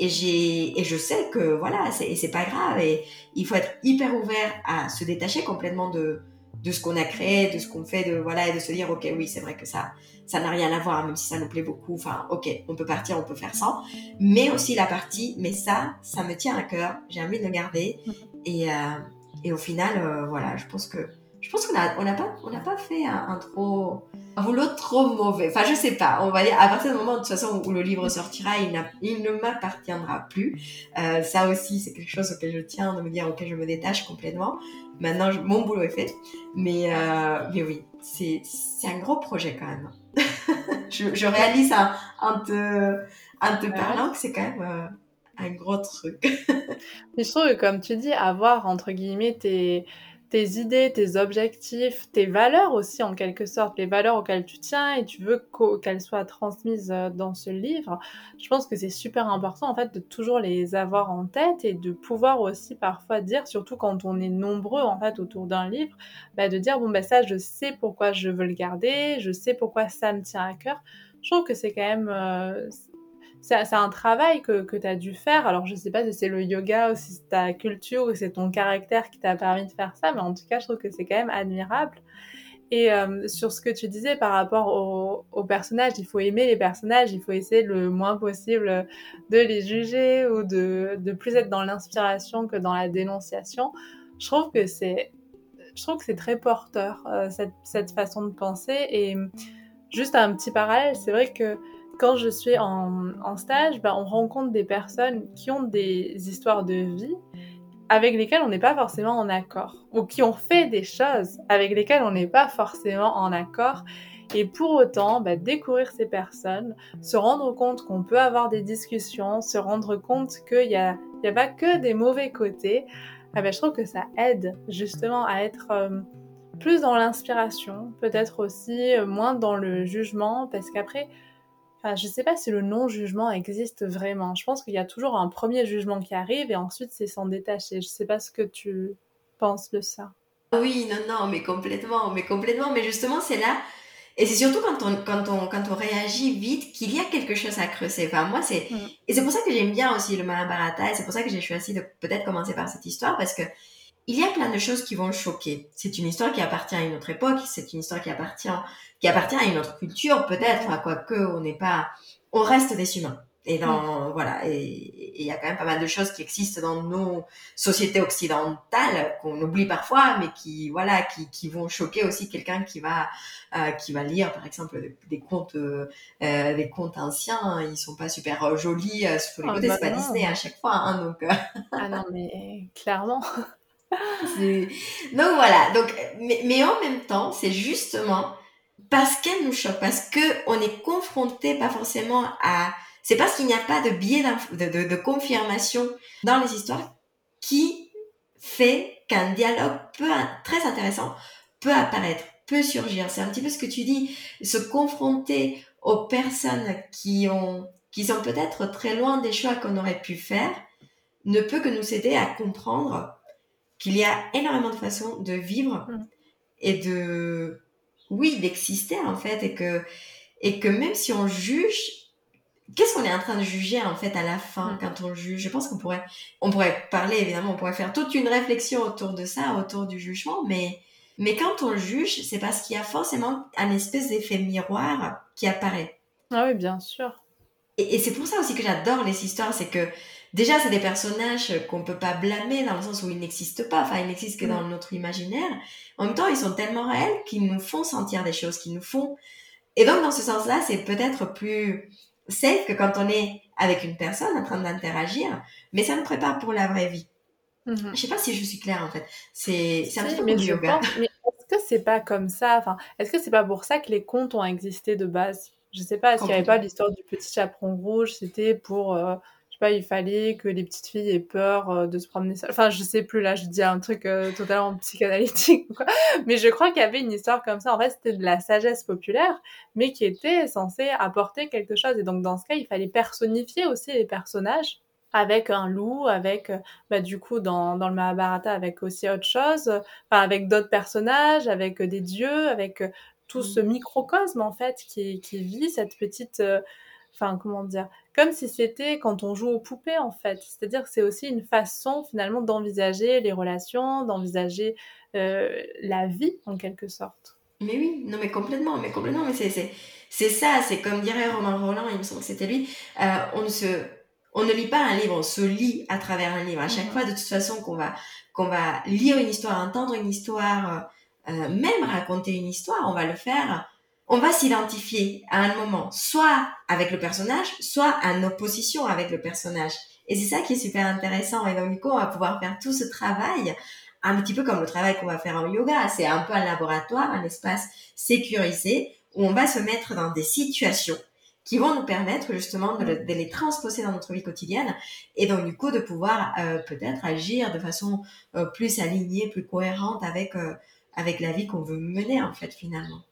Speaker 1: et j'ai et je sais que voilà c'est c'est pas grave et il faut être hyper ouvert à se détacher complètement de de ce qu'on a créé de ce qu'on fait de voilà et de se dire ok oui c'est vrai que ça ça n'a rien à voir même si ça nous plaît beaucoup enfin ok on peut partir on peut faire ça mais aussi la partie mais ça ça me tient à cœur j'ai envie de le garder. Et euh, et au final euh, voilà je pense que je pense qu'on n'a on a pas, on a pas fait un, trop, un boulot trop mauvais. Enfin, je sais pas. On va dire, à partir du moment, de toute façon, où le livre sortira, il, il ne m'appartiendra plus. Euh, ça aussi, c'est quelque chose auquel je tiens, de me dire, ok, je me détache complètement. Maintenant, mon boulot est fait. Mais, euh, mais oui, c'est, un gros projet quand même. je, je, réalise en, en te, parlant que c'est quand même euh, un gros truc.
Speaker 2: mais je trouve que, comme tu dis, avoir, entre guillemets, tes tes idées, tes objectifs, tes valeurs aussi en quelque sorte, les valeurs auxquelles tu tiens et tu veux qu'elles soient transmises euh, dans ce livre. Je pense que c'est super important en fait de toujours les avoir en tête et de pouvoir aussi parfois dire, surtout quand on est nombreux en fait autour d'un livre, bah, de dire bon ben ça je sais pourquoi je veux le garder, je sais pourquoi ça me tient à cœur. Je trouve que c'est quand même euh, c'est un travail que, que tu as dû faire. Alors, je sais pas si c'est le yoga ou si c'est ta culture ou c'est ton caractère qui t'a permis de faire ça, mais en tout cas, je trouve que c'est quand même admirable. Et euh, sur ce que tu disais par rapport aux au personnages, il faut aimer les personnages, il faut essayer le moins possible de les juger ou de, de plus être dans l'inspiration que dans la dénonciation. Je trouve que c'est, je trouve que c'est très porteur euh, cette, cette façon de penser. Et juste un petit parallèle, c'est vrai que quand je suis en, stage, ben, on rencontre des personnes qui ont des histoires de vie avec lesquelles on n'est pas forcément en accord, ou qui ont fait des choses avec lesquelles on n'est pas forcément en accord. Et pour autant, ben, découvrir ces personnes, se rendre compte qu'on peut avoir des discussions, se rendre compte qu'il n'y a, pas que des mauvais côtés, eh ben, je trouve que ça aide justement à être euh, plus dans l'inspiration, peut-être aussi euh, moins dans le jugement, parce qu'après, Enfin, je ne sais pas si le non-jugement existe vraiment. Je pense qu'il y a toujours un premier jugement qui arrive et ensuite c'est s'en détacher. Je ne sais pas ce que tu penses de ça.
Speaker 1: Oui, non, non, mais complètement, mais complètement. Mais justement, c'est là, et c'est surtout quand on, quand on, quand on réagit vite qu'il y a quelque chose à creuser. Enfin, moi, c'est, mm. et c'est pour ça que j'aime bien aussi le Mahabharata et c'est pour ça que j'ai choisi de peut-être commencer par cette histoire parce que il y a plein de choses qui vont choquer. C'est une histoire qui appartient à une autre époque, c'est une histoire qui appartient qui appartient à une autre culture peut-être, enfin, quoique on n'est pas, on reste des humains. Et dans, voilà, et il y a quand même pas mal de choses qui existent dans nos sociétés occidentales qu'on oublie parfois, mais qui, voilà, qui, qui vont choquer aussi quelqu'un qui va, euh, qui va lire, par exemple, des, contes, euh, des contes anciens. Ils sont pas super jolis euh, sur les côtés, bah c'est pas Disney à chaque fois, hein, donc. Euh.
Speaker 2: ah non, mais clairement.
Speaker 1: Donc voilà, donc, mais, mais en même temps, c'est justement parce qu'elle nous choque, parce que on est confronté pas forcément à, c'est parce qu'il n'y a pas de biais de, de, de, confirmation dans les histoires qui fait qu'un dialogue peut, très intéressant peut apparaître, peut surgir. C'est un petit peu ce que tu dis, se confronter aux personnes qui ont qui sont peut-être très loin des choix qu'on aurait pu faire, ne peut que nous aider à comprendre qu'il y a énormément de façons de vivre
Speaker 2: Mm.
Speaker 1: et de, oui, d'exister en fait, et que, et que même si on juge, qu'est-ce qu'on est en train de juger en fait à la fin
Speaker 2: Mm.
Speaker 1: quand on juge? Je pense qu'on pourrait, on pourrait parler évidemment, on pourrait faire toute une réflexion autour de ça, autour du jugement, mais mais quand on juge, c'est parce qu'il y a forcément un espèce d'effet miroir qui apparaît.
Speaker 2: Ah oui, bien sûr.
Speaker 1: Et, et c'est pour ça aussi que j'adore les histoires, c'est que déjà c'est des personnages qu'on peut pas blâmer dans le sens où ils n'existent pas, enfin ils n'existent que dans notre imaginaire. En même temps, ils sont tellement réels qu'ils nous font sentir des choses, qu'ils nous font. Et donc dans ce sens-là, c'est peut-être plus safe que quand on est avec une personne en train d'interagir, mais ça nous prépare pour la vraie vie.
Speaker 2: Mhm.
Speaker 1: Je sais pas si je suis claire en fait. C'est un petit peu
Speaker 2: mais
Speaker 1: yoga.
Speaker 2: pense, mais est-ce que c'est pas comme ça? Enfin, est-ce que c'est pas pour ça que les contes ont existé de base? Je sais pas, est-ce qu'il n'y avait pas l'histoire du petit chaperon rouge? C'était pour, euh, pas, il fallait que les petites filles aient peur euh, de se promener seules. Enfin, je sais plus là, je dis un truc euh, totalement psychanalytique quoi. Mais je crois qu'il y avait une histoire comme ça. En fait, c'était de la sagesse populaire, mais qui était censée apporter quelque chose. Et donc, dans ce cas, il fallait personnifier aussi les personnages avec un loup, avec, euh, bah, du coup, dans, dans le Mahabharata, avec aussi autre chose, enfin, avec d'autres personnages, avec des dieux, avec tout ce microcosme, en fait, qui, qui vit cette petite, euh, enfin, comment dire, comme si c'était quand on joue aux poupées, en fait. C'est-à-dire que c'est aussi une façon, finalement, d'envisager les relations, d'envisager euh, la vie, en quelque sorte.
Speaker 1: Mais oui, non mais complètement, mais complètement, mais c'est c'est c'est ça, c'est comme dirait Romain Roland, il me semble que c'était lui, euh, on ne se on ne lit pas un livre, on se lit à travers un livre. À chaque
Speaker 2: Mhm.
Speaker 1: fois, de toute façon, qu'on va qu'on va lire une histoire, entendre une histoire, euh, même raconter une histoire, on va le faire. On va s'identifier à un moment, soit avec le personnage, soit en opposition avec le personnage. Et c'est ça qui est super intéressant. Et donc, du coup, on va pouvoir faire tout ce travail un petit peu comme le travail qu'on va faire en yoga. C'est un peu un laboratoire, un espace sécurisé où on va se mettre dans des situations qui vont nous permettre justement de, le- de les transposer dans notre vie quotidienne et donc du coup de pouvoir euh, peut-être agir de façon euh, plus alignée, plus cohérente avec euh, avec la vie qu'on veut mener en fait finalement.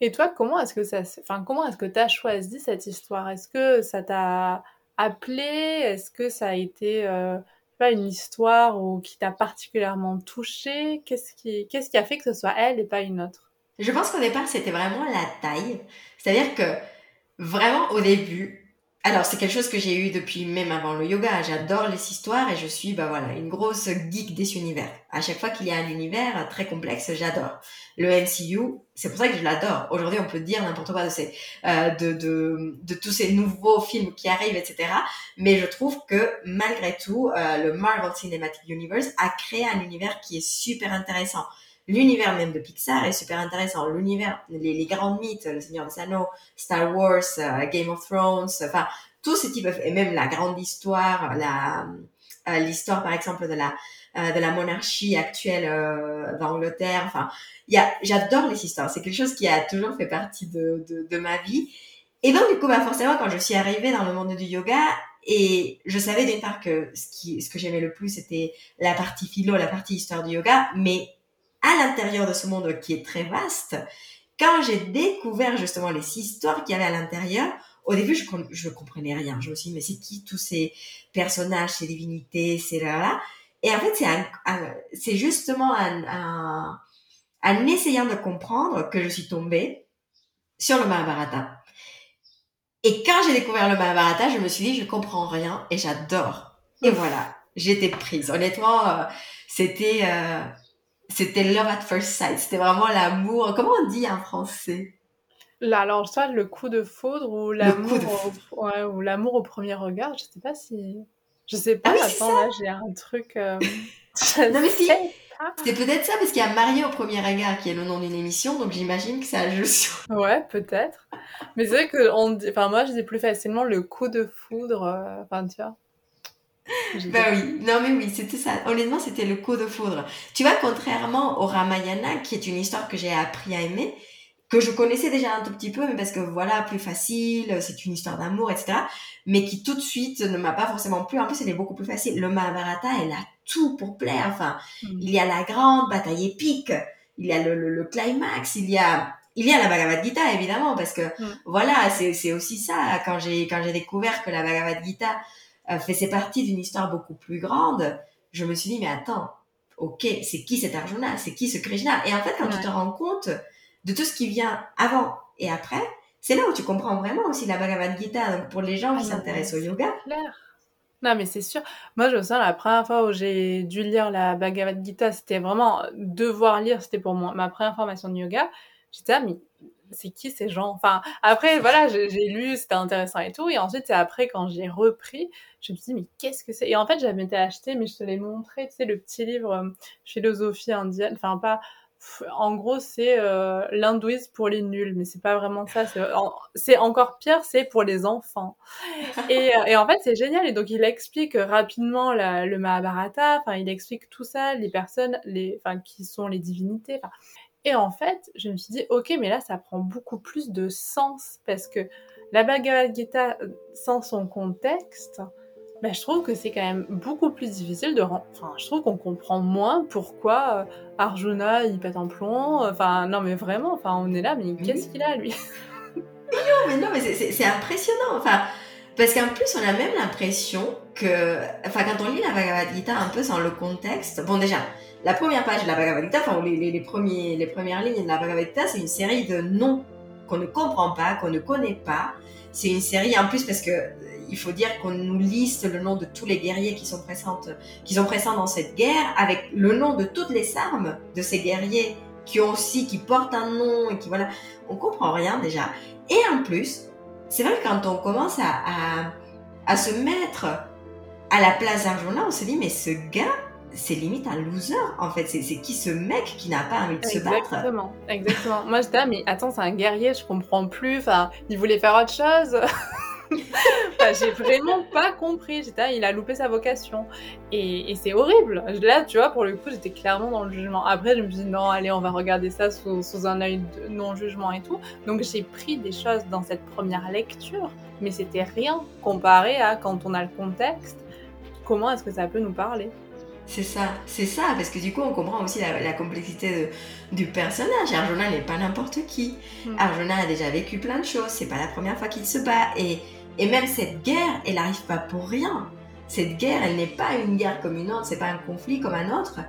Speaker 2: Et toi, comment est-ce que ça, enfin, comment est-ce que tu as choisi cette histoire? Est-ce que ça t'a appelé? Est-ce que ça a été, euh, une histoire ou qui t'a particulièrement touché? Qu'est-ce qui, qu'est-ce qui a fait que ce soit elle et pas une autre?
Speaker 1: Je pense qu'au départ c'était vraiment la taille, c'est-à-dire que vraiment au début alors c'est quelque chose que j'ai eu depuis même avant le yoga. J'adore les histoires et je suis bah voilà une grosse geek des univers. À chaque fois qu'il y a un univers très complexe, j'adore. Le MCU, c'est pour ça que je l'adore. Aujourd'hui, on peut dire n'importe quoi de ces euh, de, de de tous ces nouveaux films qui arrivent, etc. Mais je trouve que malgré tout, euh, le Marvel Cinematic Universe a créé un univers qui est super intéressant. L'univers même de Pixar est super intéressant. L'univers, les, les grands mythes, Le Seigneur des Anneaux, Star Wars, euh, Game of Thrones, enfin tout ce type et même la grande histoire, la euh, l'histoire par exemple de la euh, de la monarchie actuelle euh, d'Angleterre. Enfin, y a, j'adore les histoires. C'est quelque chose qui a toujours fait partie de, de, de ma vie. Et donc du coup, bah forcément, quand je suis arrivée dans le monde du yoga, et je savais d'une part que ce qui, ce que j'aimais le plus, c'était la partie philo, la partie histoire du yoga, mais à l'intérieur de ce monde qui est très vaste, quand j'ai découvert justement les histoires qu'il y avait à l'intérieur, au début, je, je comprenais rien. Je me suis dit, mais c'est qui tous ces personnages, ces divinités, ces là là Et en fait, c'est un, un- c'est justement un, un, en essayant de comprendre que je suis tombée sur le Mahabharata. Et quand j'ai découvert le Mahabharata, je me suis dit, je comprends rien et j'adore. Et voilà, j'étais prise. Honnêtement, euh, c'était euh, c'était love at first sight. C'était vraiment l'amour. Comment on dit en français?
Speaker 2: Là, alors soit le coup de foudre ou l'amour, au, ouais, ou l'amour au premier regard. Je sais pas si, je sais pas.
Speaker 1: Ah oui, c'est
Speaker 2: attends, là, j'ai un truc. euh,
Speaker 1: Non, mais si.
Speaker 2: pas.
Speaker 1: C'est peut-être ça parce qu'il y a Marié au premier regard qui est le nom d'une émission, donc j'imagine que ça joue sur.
Speaker 2: Ouais, peut-être. Mais c'est vrai que on dit, enfin moi je dis plus facilement le coup de foudre. euh, Enfin tu vois. Dit-
Speaker 1: oui, non mais oui, c'était ça. Honnêtement, c'était le coup de foudre. Tu vois, contrairement au Ramayana, qui est une histoire que j'ai appris à aimer, que je connaissais déjà un tout petit peu, mais parce que voilà, plus facile, c'est une histoire d'amour, etc. Mais qui tout de suite ne m'a pas forcément plu. En plus, elle est beaucoup plus facile. Le Mahabharata, elle a tout pour plaire. Enfin,
Speaker 2: Mm.
Speaker 1: il y a la grande bataille épique, il y a le, le, le climax, il y a, il il y a la Bhagavad Gita évidemment parce que mm. voilà c'est aussi ça quand j'ai quand j'ai découvert que la Bhagavad Gita euh, faisait partie d'une histoire beaucoup plus grande. Je me suis dit mais attends ok c'est qui cet Arjuna? C'est qui ce Krishna? Et en fait quand tu te rends compte de tout ce qui vient avant et après c'est là où tu comprends vraiment aussi la Bhagavad Gita. Donc pour les gens qui ah, s'intéressent au yoga
Speaker 2: non, mais c'est sûr. Moi, je me souviens, la première fois où j'ai dû lire la Bhagavad Gita, c'était vraiment devoir lire, c'était pour moi, ma première formation de yoga. J'étais, ah, mais c'est qui ces gens? Enfin, après, voilà, j'ai lu, c'était intéressant et tout. Et ensuite, c'est après, quand j'ai repris, je me suis dit, mais qu'est-ce que c'est? Et en fait, j'avais été acheté, mais je te l'ai montré, tu sais, le petit livre euh, Philosophie indienne, enfin, pas en gros, c'est euh, l'hindouisme pour les nuls, mais c'est pas vraiment ça. C'est encore pire, c'est pour les enfants. Et, euh, et en fait, c'est génial. Et donc, il explique rapidement la, le Mahabharata. Enfin, il explique tout ça, les personnes, les, enfin, qui sont les divinités. Et en fait, je me suis dit, ok, mais là, ça prend beaucoup plus de sens parce que la Bhagavad Gita, sans son contexte, bah, je trouve que c'est quand même beaucoup plus difficile de rendre. Enfin, je trouve qu'on comprend moins pourquoi euh, Arjuna il pète un plomb. Enfin, non, mais vraiment, enfin, on est là, mais qu'est-ce qu'il a lui?
Speaker 1: Non, mais non, mais c'est impressionnant. Enfin, parce qu'en plus, on a même l'impression que. Enfin, quand on lit la Bhagavad Gita un peu sans le contexte. Bon, déjà, la première page de la Bhagavad enfin, les, premiers, les premières lignes de la Bhagavad c'est une série de noms qu'on ne comprend pas, qu'on ne connaît pas. C'est une série, en plus, parce que il faut dire qu'on nous liste le nom de tous les guerriers qui sont présents, qui sont présents dans cette guerre, avec le nom de toutes les armes de ces guerriers qui ont aussi, qui portent un nom et qui voilà, on comprend rien déjà. Et en plus, c'est vrai que quand on commence à, à, se mettre à la place d'Arjuna, on se dit mais ce gars, c'est limite un loser en fait. C'est qui ce mec qui n'a pas envie de se battre?
Speaker 2: Exactement, exactement. Moi j'étais mais attends, c'est un guerrier, je comprends plus. Enfin, il voulait faire autre chose. j'ai vraiment pas compris. J'étais, ah, il a loupé sa vocation. Et, c'est horrible. Là, tu vois, pour le coup, j'étais clairement dans le jugement. Après, je me suis dit, non, allez, on va regarder ça sous, un œil de non-jugement et tout. Donc, j'ai pris des choses dans cette première lecture, mais c'était rien comparé à quand on a le contexte. Comment est-ce que ça peut nous parler?
Speaker 1: C'est ça, c'est ça, parce que du coup, on comprend aussi la, complexité du personnage. Arjuna n'est pas n'importe qui. Hmm. Arjuna a déjà vécu plein de choses, c'est pas la première fois qu'il se bat. Et et même cette guerre, elle n'arrive pas pour rien. Cette guerre, elle n'est pas une guerre comme une autre, c'est pas un conflit comme un autre.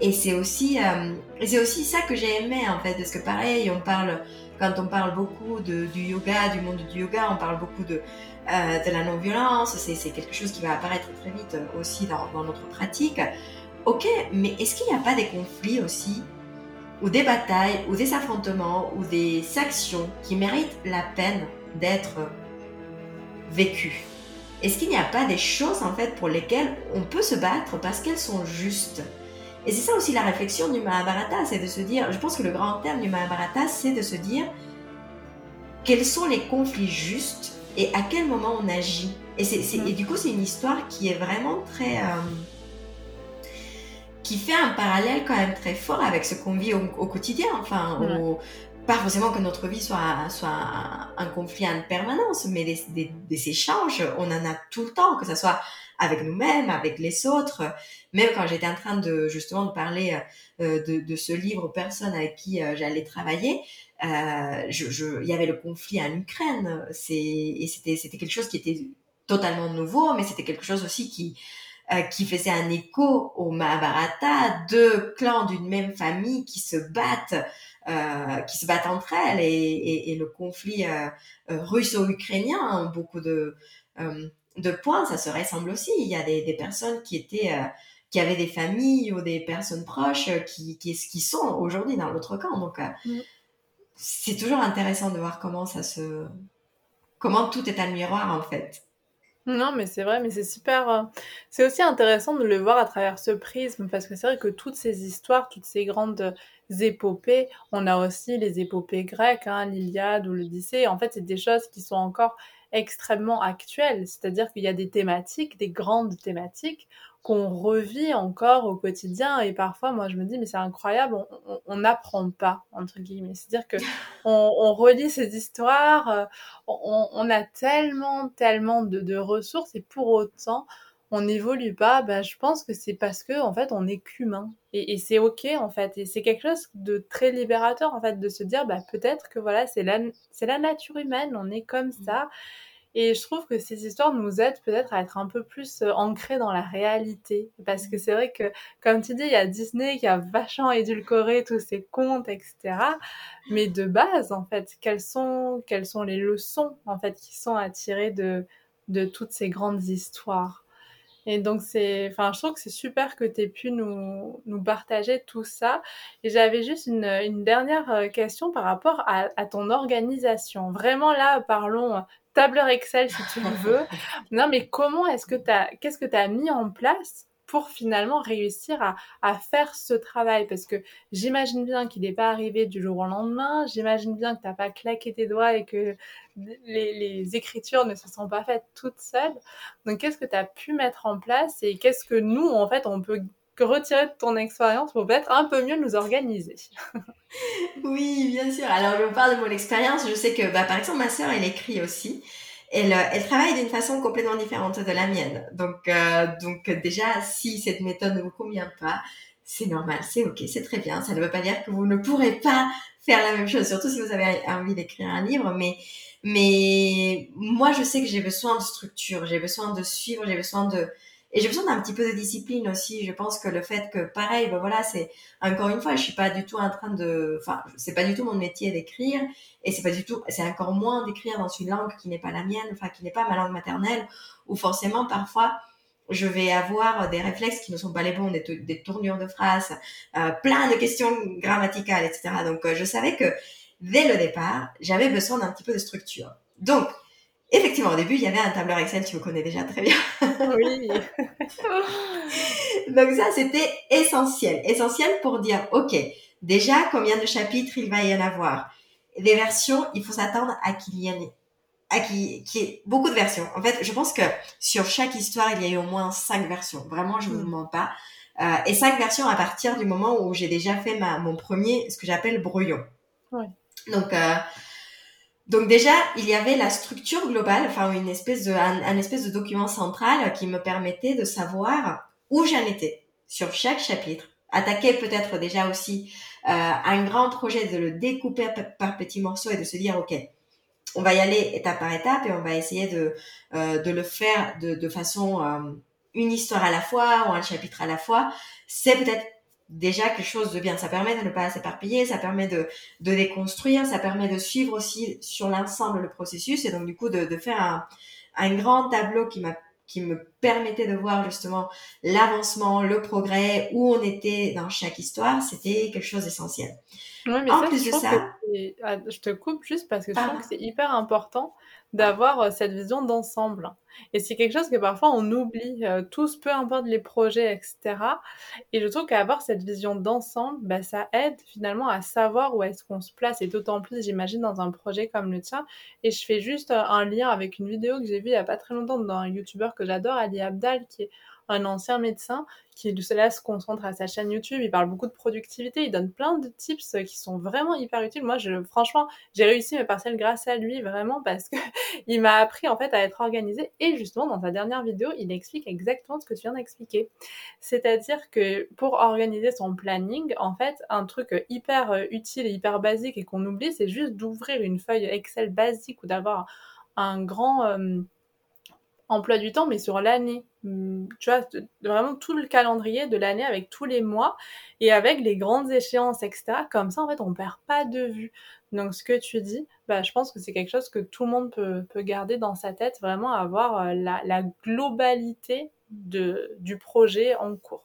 Speaker 1: Et c'est aussi, euh, c'est aussi ça que j'ai aimé en fait, parce que pareil, on parle quand on parle beaucoup de, du yoga, du monde du yoga, on parle beaucoup de, euh, de la non-violence. C'est quelque chose qui va apparaître très vite aussi dans, notre pratique. Ok, mais est-ce qu'il n'y a pas des conflits aussi, ou des batailles, ou des affrontements, ou des actions qui méritent la peine d'être vécu Est-ce qu'il n'y a pas des choses en fait pour lesquelles on peut se battre parce qu'elles sont justes? Et c'est ça aussi la réflexion du Mahabharata, c'est de se dire, je pense que le grand terme du Mahabharata, c'est de se dire quels sont les conflits justes et à quel moment on agit. Et, c'est, et du coup, c'est une histoire qui est vraiment très... Euh, qui fait un parallèle quand même très fort avec ce qu'on vit au, quotidien, enfin, au, pas forcément que notre vie soit, soit un, conflit en permanence, mais des, des, échanges, on en a tout le temps, que ce soit avec nous-mêmes, avec les autres. Même quand j'étais en train de justement de parler euh, de, de, ce livre aux personnes avec qui euh, j'allais travailler, euh, je, je, il y avait le conflit en Ukraine. Et c'était, c'était quelque chose qui était totalement nouveau, mais c'était quelque chose aussi qui, euh, qui faisait un écho au Mahabharata, deux clans d'une même famille qui se battent euh, qui se battent entre elles et, et, le conflit euh, euh, russo-ukrainien, beaucoup de, de points, ça se ressemble aussi. Il y a des, des personnes qui étaient qui avaient des familles ou des personnes proches qui, qui, qui sont aujourd'hui dans l'autre camp. Donc, mm. C'est toujours intéressant de voir comment ça se, comment tout est un miroir en fait.
Speaker 2: Non, mais c'est vrai, mais c'est super. C'est aussi intéressant de le voir à travers ce prisme parce que c'est vrai que toutes ces histoires, toutes ces grandes épopées. On a aussi les épopées grecques, hein, l'Iliade ou l'Odyssée. En fait, c'est des choses qui sont encore extrêmement actuelles. C'est-à-dire qu'il y a des thématiques, des grandes thématiques qu'on revit encore au quotidien. Et parfois, moi, je me dis, mais c'est incroyable, on n'apprend pas, entre guillemets. C'est-à-dire que on, relit ces histoires, euh, on, a tellement, tellement de, de ressources et pour autant, on n'évolue pas, bah, je pense que c'est parce que en fait on est qu'humain et, c'est ok en fait et c'est quelque chose de très libérateur en fait de se dire bah peut-être que voilà c'est la c'est la nature humaine, on est comme mmh. Et je trouve que ces histoires nous aident peut-être à être un peu plus euh, ancrés dans la réalité parce que c'est vrai que comme tu dis il y a Disney qui a vachement édulcoré tous ses contes etc mais de base en fait quelles sont quelles sont les leçons en fait qui sont à tirer de de toutes ces grandes histoires? Et donc, c'est, enfin, je trouve que c'est super que tu aies pu nous, nous partager tout ça. Et j'avais juste une, une, dernière euh, question par rapport à ton organisation. Vraiment, là, parlons tableur Excel si tu veux. Non, mais comment est-ce que tu as, qu'est-ce que tu as mis en place pour finalement réussir à, à faire ce travail? Parce que j'imagine bien qu'il n'est pas arrivé du jour au lendemain, j'imagine bien que tu n'as pas claqué tes doigts et que les, les, écritures ne se sont pas faites toutes seules. Donc qu'est-ce que tu as pu mettre en place et qu'est-ce que nous, en fait, on peut retirer de ton expérience pour peut-être un peu mieux nous organiser
Speaker 1: Oui, bien sûr. Alors, je parle de mon expérience. Je sais que, bah, par exemple, ma sœur, elle écrit aussi elle, euh, elle travaille d'une façon complètement différente de la mienne. Donc, euh, donc déjà, si cette méthode ne vous convient pas, c'est normal, c'est ok, c'est très bien. Ça ne veut pas dire que vous ne pourrez pas faire la même chose, surtout si vous avez envie d'écrire un livre. Mais, mais moi, je sais que j'ai besoin de structure, j'ai besoin de suivre, j'ai besoin de, et j'ai besoin d'un petit peu de discipline aussi. Je pense que le fait que, pareil, ben voilà, c'est encore une fois, je suis pas du tout en train de, enfin, c'est pas du tout mon métier d'écrire, et c'est pas du tout, c'est encore moins d'écrire dans une langue qui n'est pas la mienne, enfin, qui n'est pas ma langue maternelle, où forcément parfois je vais avoir des réflexes qui ne sont pas les bons, des, tournures de phrases, euh, plein de questions grammaticales, etc. Donc, euh, je savais que dès le départ, j'avais besoin d'un petit peu de structure. Donc, Effectivement, au début, il y avait un tableur Excel, tu me connais déjà très bien. Oui. Donc ça, c'était essentiel. Essentiel pour dire, OK, déjà, combien de chapitres il va y en avoir? Des versions, il faut s'attendre à qu'il y ait à qui, qui ait beaucoup de versions. En fait, je pense que sur chaque histoire, il y a eu au moins cinq versions. Vraiment, je ne vous mm. mens pas. Euh, et cinq versions à partir du moment où j'ai déjà fait ma, mon premier, ce que j'appelle brouillon. Ouais. Donc, euh, donc déjà, il y avait la structure globale, enfin une espèce de un, espèce de document central qui me permettait de savoir où j'en étais sur chaque chapitre. Attaquer peut-être déjà aussi euh, un grand projet, de le découper par petits morceaux et de se dire ok, on va y aller étape par étape et on va essayer de euh, de le faire de, de façon euh, une histoire à la fois ou un chapitre à la fois. C'est peut-être déjà quelque chose de bien. Ça permet de ne pas s'éparpiller, ça permet de, de déconstruire, ça permet de suivre aussi sur l'ensemble le processus et donc du coup de, de faire un, un grand tableau qui m'a qui me permettait de voir justement l'avancement, le progrès, où on était dans chaque histoire, c'était quelque chose d'essentiel.
Speaker 2: Oui, en ça, plus je de ça, ah, je te coupe juste parce que je trouve que c'est hyper important d'avoir euh, cette vision d'ensemble. Et c'est quelque chose que parfois on oublie euh, tous, peu importe les projets, etc. Et je trouve qu'avoir cette vision d'ensemble, bah, ça aide finalement à savoir où est-ce qu'on se place. Et d'autant plus, j'imagine, dans un projet comme le tien. Et je fais juste euh, un lien avec une vidéo que j'ai vue il y a pas très longtemps d'un youtubeur que j'adore, Ali Abdal, qui est un ancien médecin qui là se concentre à sa chaîne YouTube. Il parle beaucoup de productivité. Il donne plein de tips qui sont vraiment hyper utiles. Moi, franchement, j'ai réussi mes parcelles grâce à lui vraiment parce que il m'a appris en fait à être organisé. Et justement, dans sa dernière vidéo, il explique exactement ce que tu viens d'expliquer. C'est-à-dire que pour organiser son planning, en fait, un truc hyper utile et hyper basique et qu'on oublie, c'est juste d'ouvrir une feuille Excel basique ou d'avoir un grand euh, emploi du temps, mais sur l'année. Hmm, tu vois, vraiment tout le calendrier de l'année avec tous les mois et avec les grandes échéances, etc. Comme ça, en fait, on perd pas de vue. Donc, ce que tu dis, bah, je pense que c'est quelque chose que tout le monde peut, peut garder dans sa tête, vraiment avoir euh, la, la globalité de, du projet en cours.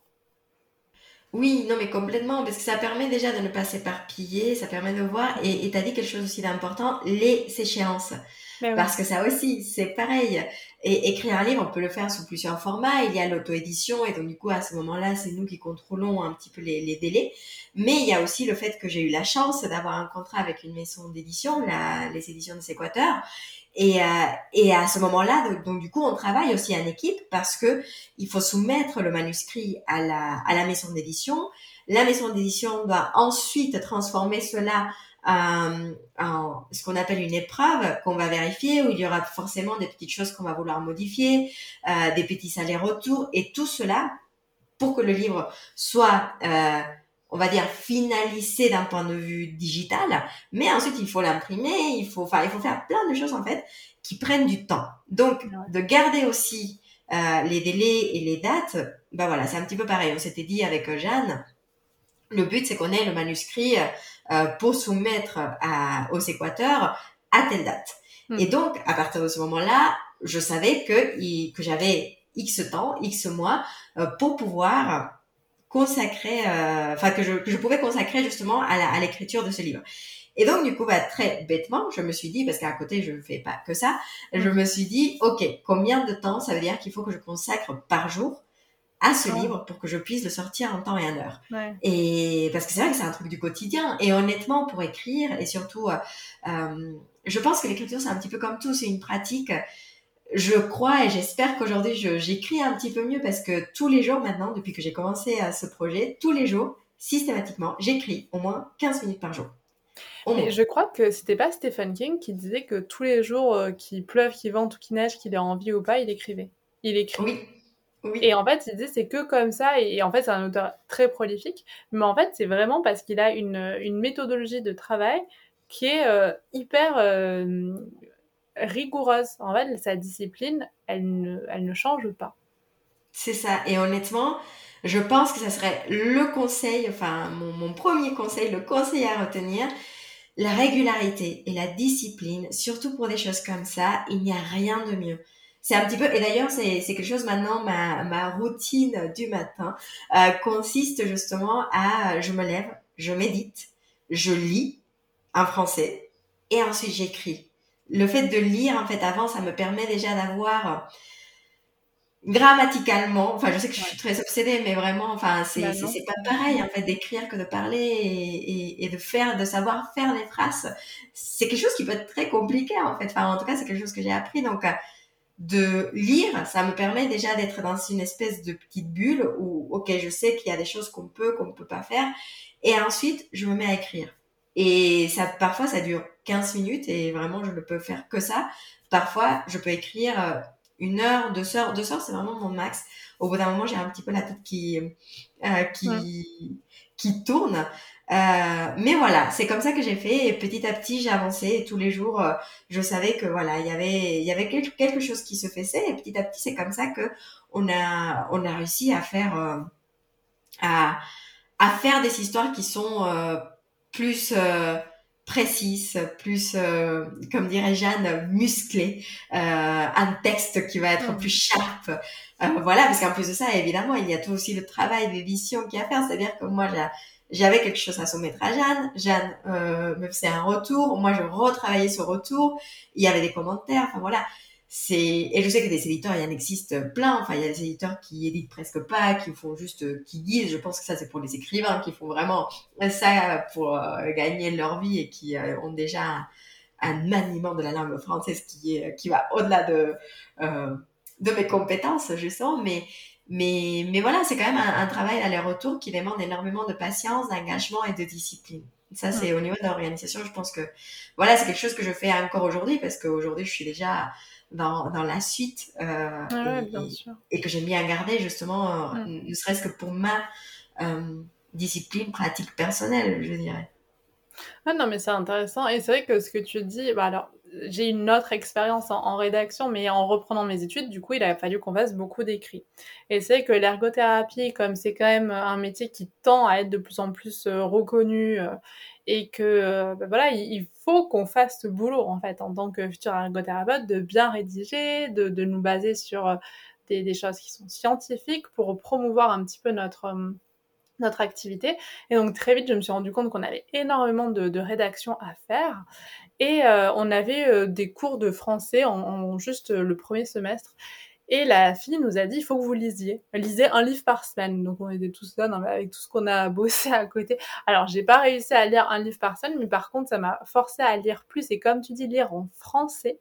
Speaker 1: Oui, non, mais complètement, parce que ça permet déjà de ne pas s'éparpiller, ça permet de voir, et tu as dit quelque chose aussi d'important, les échéances. Parce que ça aussi, c'est pareil. Et écrire un livre, on peut le faire sous plusieurs formats. Il y a l'auto-édition, et donc du coup, à ce moment-là, c'est nous qui contrôlons un petit peu les, délais. Mais il y a aussi le fait que j'ai eu la chance d'avoir un contrat avec une maison d'édition, les éditions de Séquateur. Et, euh, et à ce moment-là, donc, du coup, on travaille aussi en équipe parce que il faut soumettre le manuscrit à la, à la maison d'édition. La maison d'édition doit ensuite transformer cela ce qu'on appelle une épreuve qu'on va vérifier, où il y aura forcément des petites choses qu'on va vouloir modifier, euh, des petits allers-retours, et tout cela pour que le livre soit, euh, on va dire, finalisé d'un point de vue digital. Mais ensuite, il faut l'imprimer, il faut, enfin, il faut faire plein de choses en fait qui prennent du temps. Donc, de garder aussi euh, les délais et les dates, ben voilà, c'est un petit peu pareil. On s'était dit avec Jeanne, le but c'est qu'on ait le manuscrit euh, pour soumettre à, aux équateurs à telle date. Hmm. Et donc, à partir de ce moment-là, je savais que, que j'avais X temps, X mois euh, pour pouvoir consacrer, euh, enfin que je, que je pouvais consacrer justement à l'écriture de ce livre. Et donc, du coup, bah, très bêtement, je me suis dit, parce qu'à côté, je ne fais pas que ça, je me suis dit, OK, combien de temps ça veut dire qu'il faut que je consacre par jour à ce livre pour que je puisse le sortir en temps et en heure. Et parce que c'est vrai que c'est un truc du quotidien. Et honnêtement, pour écrire, et surtout, euh, euh je pense que l'écriture, c'est un petit peu comme tout, c'est une pratique. Je crois et j'espère qu'aujourd'hui, j'écris un petit peu mieux parce que tous les jours maintenant, depuis que j'ai commencé à ce projet, tous les jours, systématiquement, j'écris au moins 15 minutes par jour.
Speaker 2: Et je crois que c'était pas Stephen King qui disait que tous les jours euh, qu'il pleuve, qu'il vente ou qu'il neige, qu'il ait envie ou pas, il écrivait. Il écrit.
Speaker 1: Oui. Oui.
Speaker 2: Et en fait, il dit c'est que comme ça, et, en fait, c'est un auteur très prolifique, mais en fait, c'est vraiment parce qu'il a une, une, méthodologie de travail qui est euh, hyper euh, rigoureuse. En fait, sa discipline, elle ne, elle ne change pas.
Speaker 1: C'est ça. Et honnêtement, je pense que ça serait le conseil, enfin, mon, mon premier conseil, le conseil à retenir, la régularité et la discipline, surtout pour des choses comme ça, il n'y a rien de mieux c'est un petit peu, et d'ailleurs, c'est, quelque chose maintenant, ma, ma routine du matin euh, consiste justement à, je me lève, je médite, je lis en français et ensuite j'écris. Le fait de lire, en fait, avant, ça me permet déjà d'avoir grammaticalement, enfin, je sais que je suis très obsédée, mais vraiment, enfin, c'est, bah c'est, pas pareil, en fait, d'écrire que de parler et, et, de faire, de savoir faire des phrases. C'est quelque chose qui peut être très compliqué, en fait. Enfin, en tout cas, c'est quelque chose que j'ai appris. Donc, euh, de lire, ça me permet déjà d'être dans une espèce de petite bulle où, ok, je sais qu'il y a des choses qu'on peut, qu'on ne peut pas faire. Et ensuite, je me mets à écrire. Et ça, parfois, ça dure 15 minutes et vraiment, je ne peux faire que ça. Parfois, je peux écrire euh, une heure, deux heures. Deux heures, c'est vraiment mon max. Au bout d'un moment, j'ai un petit peu la tête qui, euh, qui, qui tourne. Euh, mais voilà, c'est comme ça que j'ai fait et petit à petit j'ai avancé et tous les jours euh, je savais que voilà il y avait il y avait quelque, chose qui se faisait et petit à petit c'est comme ça que on a on a réussi à faire euh, à à faire des histoires qui sont plus précises, plus, comme dirait Jeanne, musclées, un texte qui va être plus sharp. voilà, parce qu'en plus de ça, évidemment, il y a tout aussi le travail d'édition qui a à faire. C'est-à-dire que moi, j'ai j'avais quelque chose à soumettre à Jeanne. Jeanne euh, me faisait un retour. Moi, je retravaillais ce retour. Il y avait des commentaires. Enfin voilà. Et je sais que des éditeurs, il y en existe plein. Enfin, il y a des éditeurs qui éditent presque pas, qui font juste, qui disent. Je pense que ça, c'est pour les écrivains qui font vraiment ça pour euh, gagner leur vie et qui euh, ont déjà un, un, maniement de la langue française qui est qui va au-delà de de mes compétences justement. Mais mais, mais voilà, c'est quand même un, travail aller-retour qui demande énormément de patience, d'engagement et de discipline. Ça, c'est au niveau de l'organisation. Je pense que voilà, c'est quelque chose que je fais encore aujourd'hui parce qu'aujourd'hui, je suis déjà dans, dans la suite euh,
Speaker 2: ah
Speaker 1: et, que j'aime bien garder justement, euh, ne serait-ce que pour ma euh, discipline pratique personnelle, je dirais.
Speaker 2: Ah non, mais c'est intéressant. Et c'est vrai que ce que tu dis, bah alors, j'ai une autre expérience en, rédaction, mais en reprenant mes études, du coup, il a fallu qu'on fasse beaucoup d'écrits. Et c'est que l'ergothérapie, comme c'est quand même un métier qui tend à être de plus en plus euh, reconnu euh, et que bah voilà, il, faut qu'on fasse ce boulot en fait en tant que futur ergothérapeute, de bien rédiger, de, nous baser sur des, choses qui sont scientifiques pour promouvoir un petit peu notre notre activité. Et donc très vite, je me suis rendu compte qu'on avait énormément de, de rédaction à faire. Et euh, on avait euh, des cours de français en, juste euh, le premier semestre. Et la fille nous a dit, il faut que vous lisiez. Lisez un livre par semaine. Donc on était tous là avec tout ce qu'on a bossé à côté. Alors j'ai pas réussi à lire un livre par semaine, mais par contre ça m'a forcé à lire plus. Et comme tu dis, lire en français.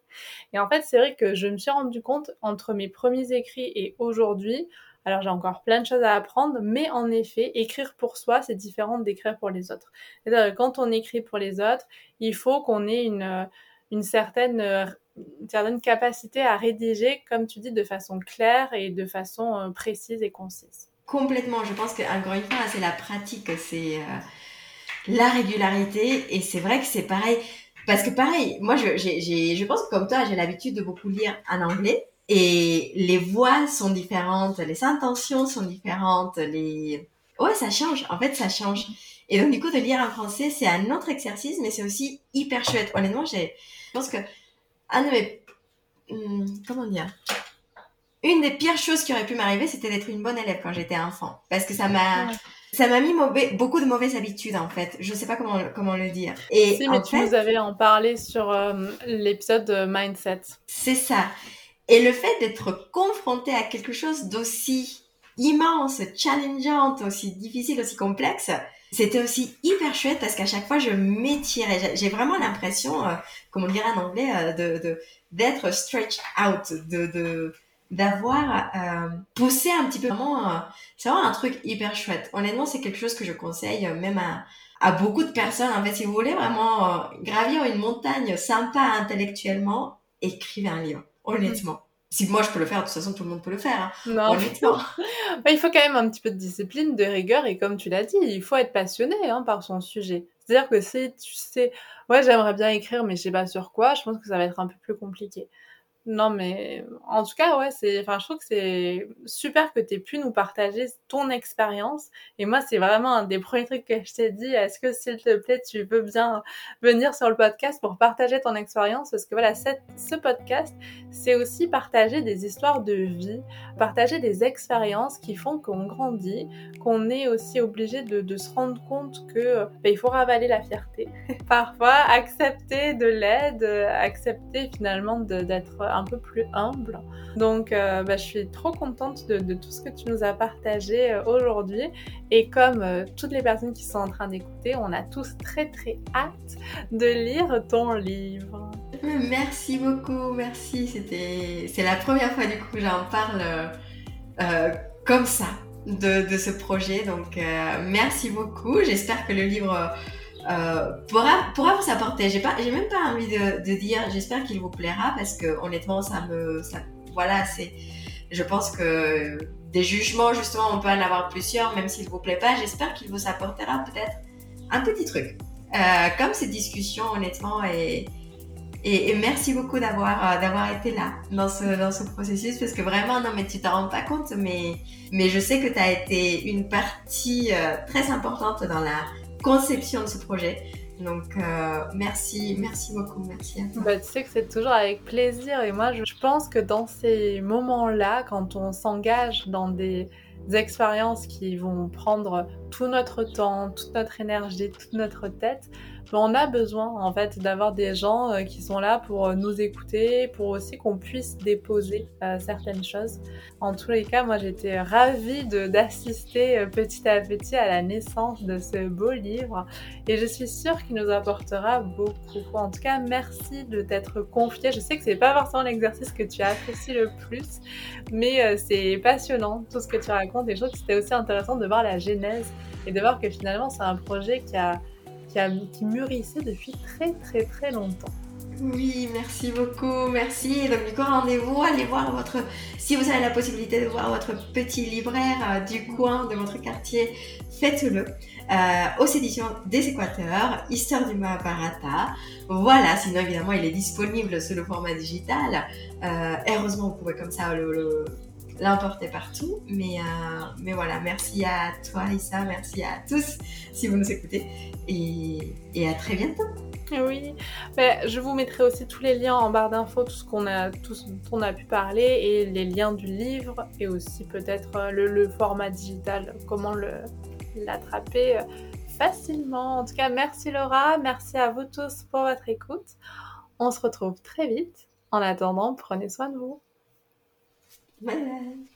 Speaker 2: Et en fait c'est vrai que je me suis rendu compte entre mes premiers écrits et aujourd'hui, Alors j'ai encore plein de choses à apprendre, mais en effet, écrire pour soi, c'est différent d'écrire pour les autres. Quand on écrit pour les autres, il faut qu'on ait une, une certaine, une certaine capacité à rédiger, comme tu dis, de façon claire et de façon euh, précise et concise.
Speaker 1: Complètement. Je pense qu'encore une fois, c'est la pratique, c'est euh, la régularité. Et c'est vrai que c'est pareil. Parce que pareil, moi, je, je pense que comme toi, j'ai l'habitude de beaucoup lire en anglais. Et les voix sont différentes, les intentions sont différentes, les... Ouais, ça change. En fait, ça change. Et donc, du coup, de lire en français, c'est un autre exercice, mais c'est aussi hyper chouette. Honnêtement, j'ai... je pense que un de mes... Hmm, comment dire? Une des pires choses qui aurait pu m'arriver, c'était d'être une bonne élève quand j'étais enfant. Parce que ça m'a... Ça m'a mis mauvais, beaucoup de mauvaises habitudes en fait. Je sais pas comment comment le dire.
Speaker 2: Et si, mais tu nous avais en parlé sur euh, l'épisode Mindset.
Speaker 1: C'est ça. Et le fait d'être confronté à quelque chose d'aussi immense, challengeant, aussi difficile, aussi complexe, c'était aussi hyper chouette parce qu'à chaque fois je m'étirais. J'ai vraiment l'impression, euh, comme on dirait en anglais, euh, de d'être stretched out, de de d'avoir euh, poussé un petit peu. Euh, c'est vraiment un truc hyper chouette. Honnêtement, c'est quelque chose que je conseille même à à beaucoup de personnes. En fait, si vous voulez vraiment gravir une montagne sympa intellectuellement, écrivez un livre honnêtement. Si moi je peux le faire, de toute façon tout le monde peut le faire. Hein. Non, honnêtement.
Speaker 2: il faut quand même un petit peu de discipline, de rigueur et comme tu l'as dit, il faut être passionné hein, par son sujet. C'est-à-dire que si tu sais, ouais, j'aimerais bien écrire, mais je sais pas sur quoi, je pense que ça va être un peu plus compliqué. Non, mais en tout cas, ouais, c'est, enfin, je trouve que c'est super que tu aies pu nous partager ton expérience. Et moi, c'est vraiment un des premiers trucs que je t'ai dit. Est-ce que, s'il te plaît, tu veux bien venir sur le podcast pour partager ton expérience? Parce que voilà, cette, ce podcast, c'est aussi partager des histoires de vie, partager des expériences qui font qu'on grandit, qu'on est aussi obligé de, de, se rendre compte que ben, il faut ravaler la fierté. Parfois, accepter de l'aide, accepter finalement d'être un peu plus humble. Donc, euh, bah, je suis trop contente de, tout ce que tu nous as partagé euh, aujourd'hui. Et comme euh, toutes les personnes qui sont en train d'écouter, on a tous très très hâte de lire ton livre.
Speaker 1: Merci beaucoup, merci. C'était, c'est la première fois du coup que j'en parle comme ça de, ce projet. Donc, merci beaucoup. J'espère que le livre euh, pourra, vous apporter. J'ai pas, j'ai même pas envie de, dire. J'espère qu'il vous plaira parce que honnêtement, ça me, ça, voilà, c'est. Je pense que des jugements, justement, on peut en avoir plusieurs, même s'il vous plaît pas. J'espère qu'il vous apportera peut-être un petit truc. Euh, comme cette discussion, honnêtement, et, merci beaucoup d'avoir euh, d'avoir été là dans ce dans ce processus parce que vraiment non mais tu t'en rends pas compte mais mais je sais que tu as été une partie euh, très importante dans la conception de ce projet. Donc euh, merci, merci beaucoup, merci à toi.
Speaker 2: Bah, tu sais que c'est toujours avec plaisir et moi je pense que dans ces moments-là, quand on s'engage dans des expériences qui vont prendre tout notre temps, toute notre énergie, toute notre tête, on a besoin en fait d'avoir des gens euh, qui sont là pour euh, nous écouter, pour aussi qu'on puisse déposer euh, certaines choses. En tous les cas, moi j'étais ravie d'assister petit à petit à la naissance de ce beau livre et je suis sûre qu'il nous apportera beaucoup. En tout cas, merci de t'être confié. Je sais que c'est pas forcément l'exercice que tu apprécies le plus, mais c'est passionnant tout ce que tu racontes et je trouve que c'était aussi intéressant de voir la genèse et de voir que finalement c'est un projet qui a qui, mûrissait depuis très très très longtemps.
Speaker 1: Oui, merci beaucoup, merci. Donc du coup, rendez-vous, allez voir votre, si vous avez la possibilité de voir votre petit libraire euh, du coin de votre quartier, faites-le. Euh, aux éditions des Équateurs, Histoire du Mahabharata. Voilà, sinon évidemment il est disponible sous le format digital. Euh, heureusement, vous pouvez comme ça le l'emporter partout. Mais, euh, mais voilà, merci à toi, Issa, merci à tous si vous nous écoutez. Et, et à très bientôt.
Speaker 2: Oui, mais je vous mettrai aussi tous les liens en barre d'infos, tout ce qu'on a, tout ce dont on a pu parler, et les liens du livre, et aussi peut-être euh, le, le, format digital, comment l'attraper euh, facilement. En tout cas, merci Laura, merci à vous tous pour votre écoute. On se retrouve très vite. En attendant, prenez soin de vous.
Speaker 1: 没人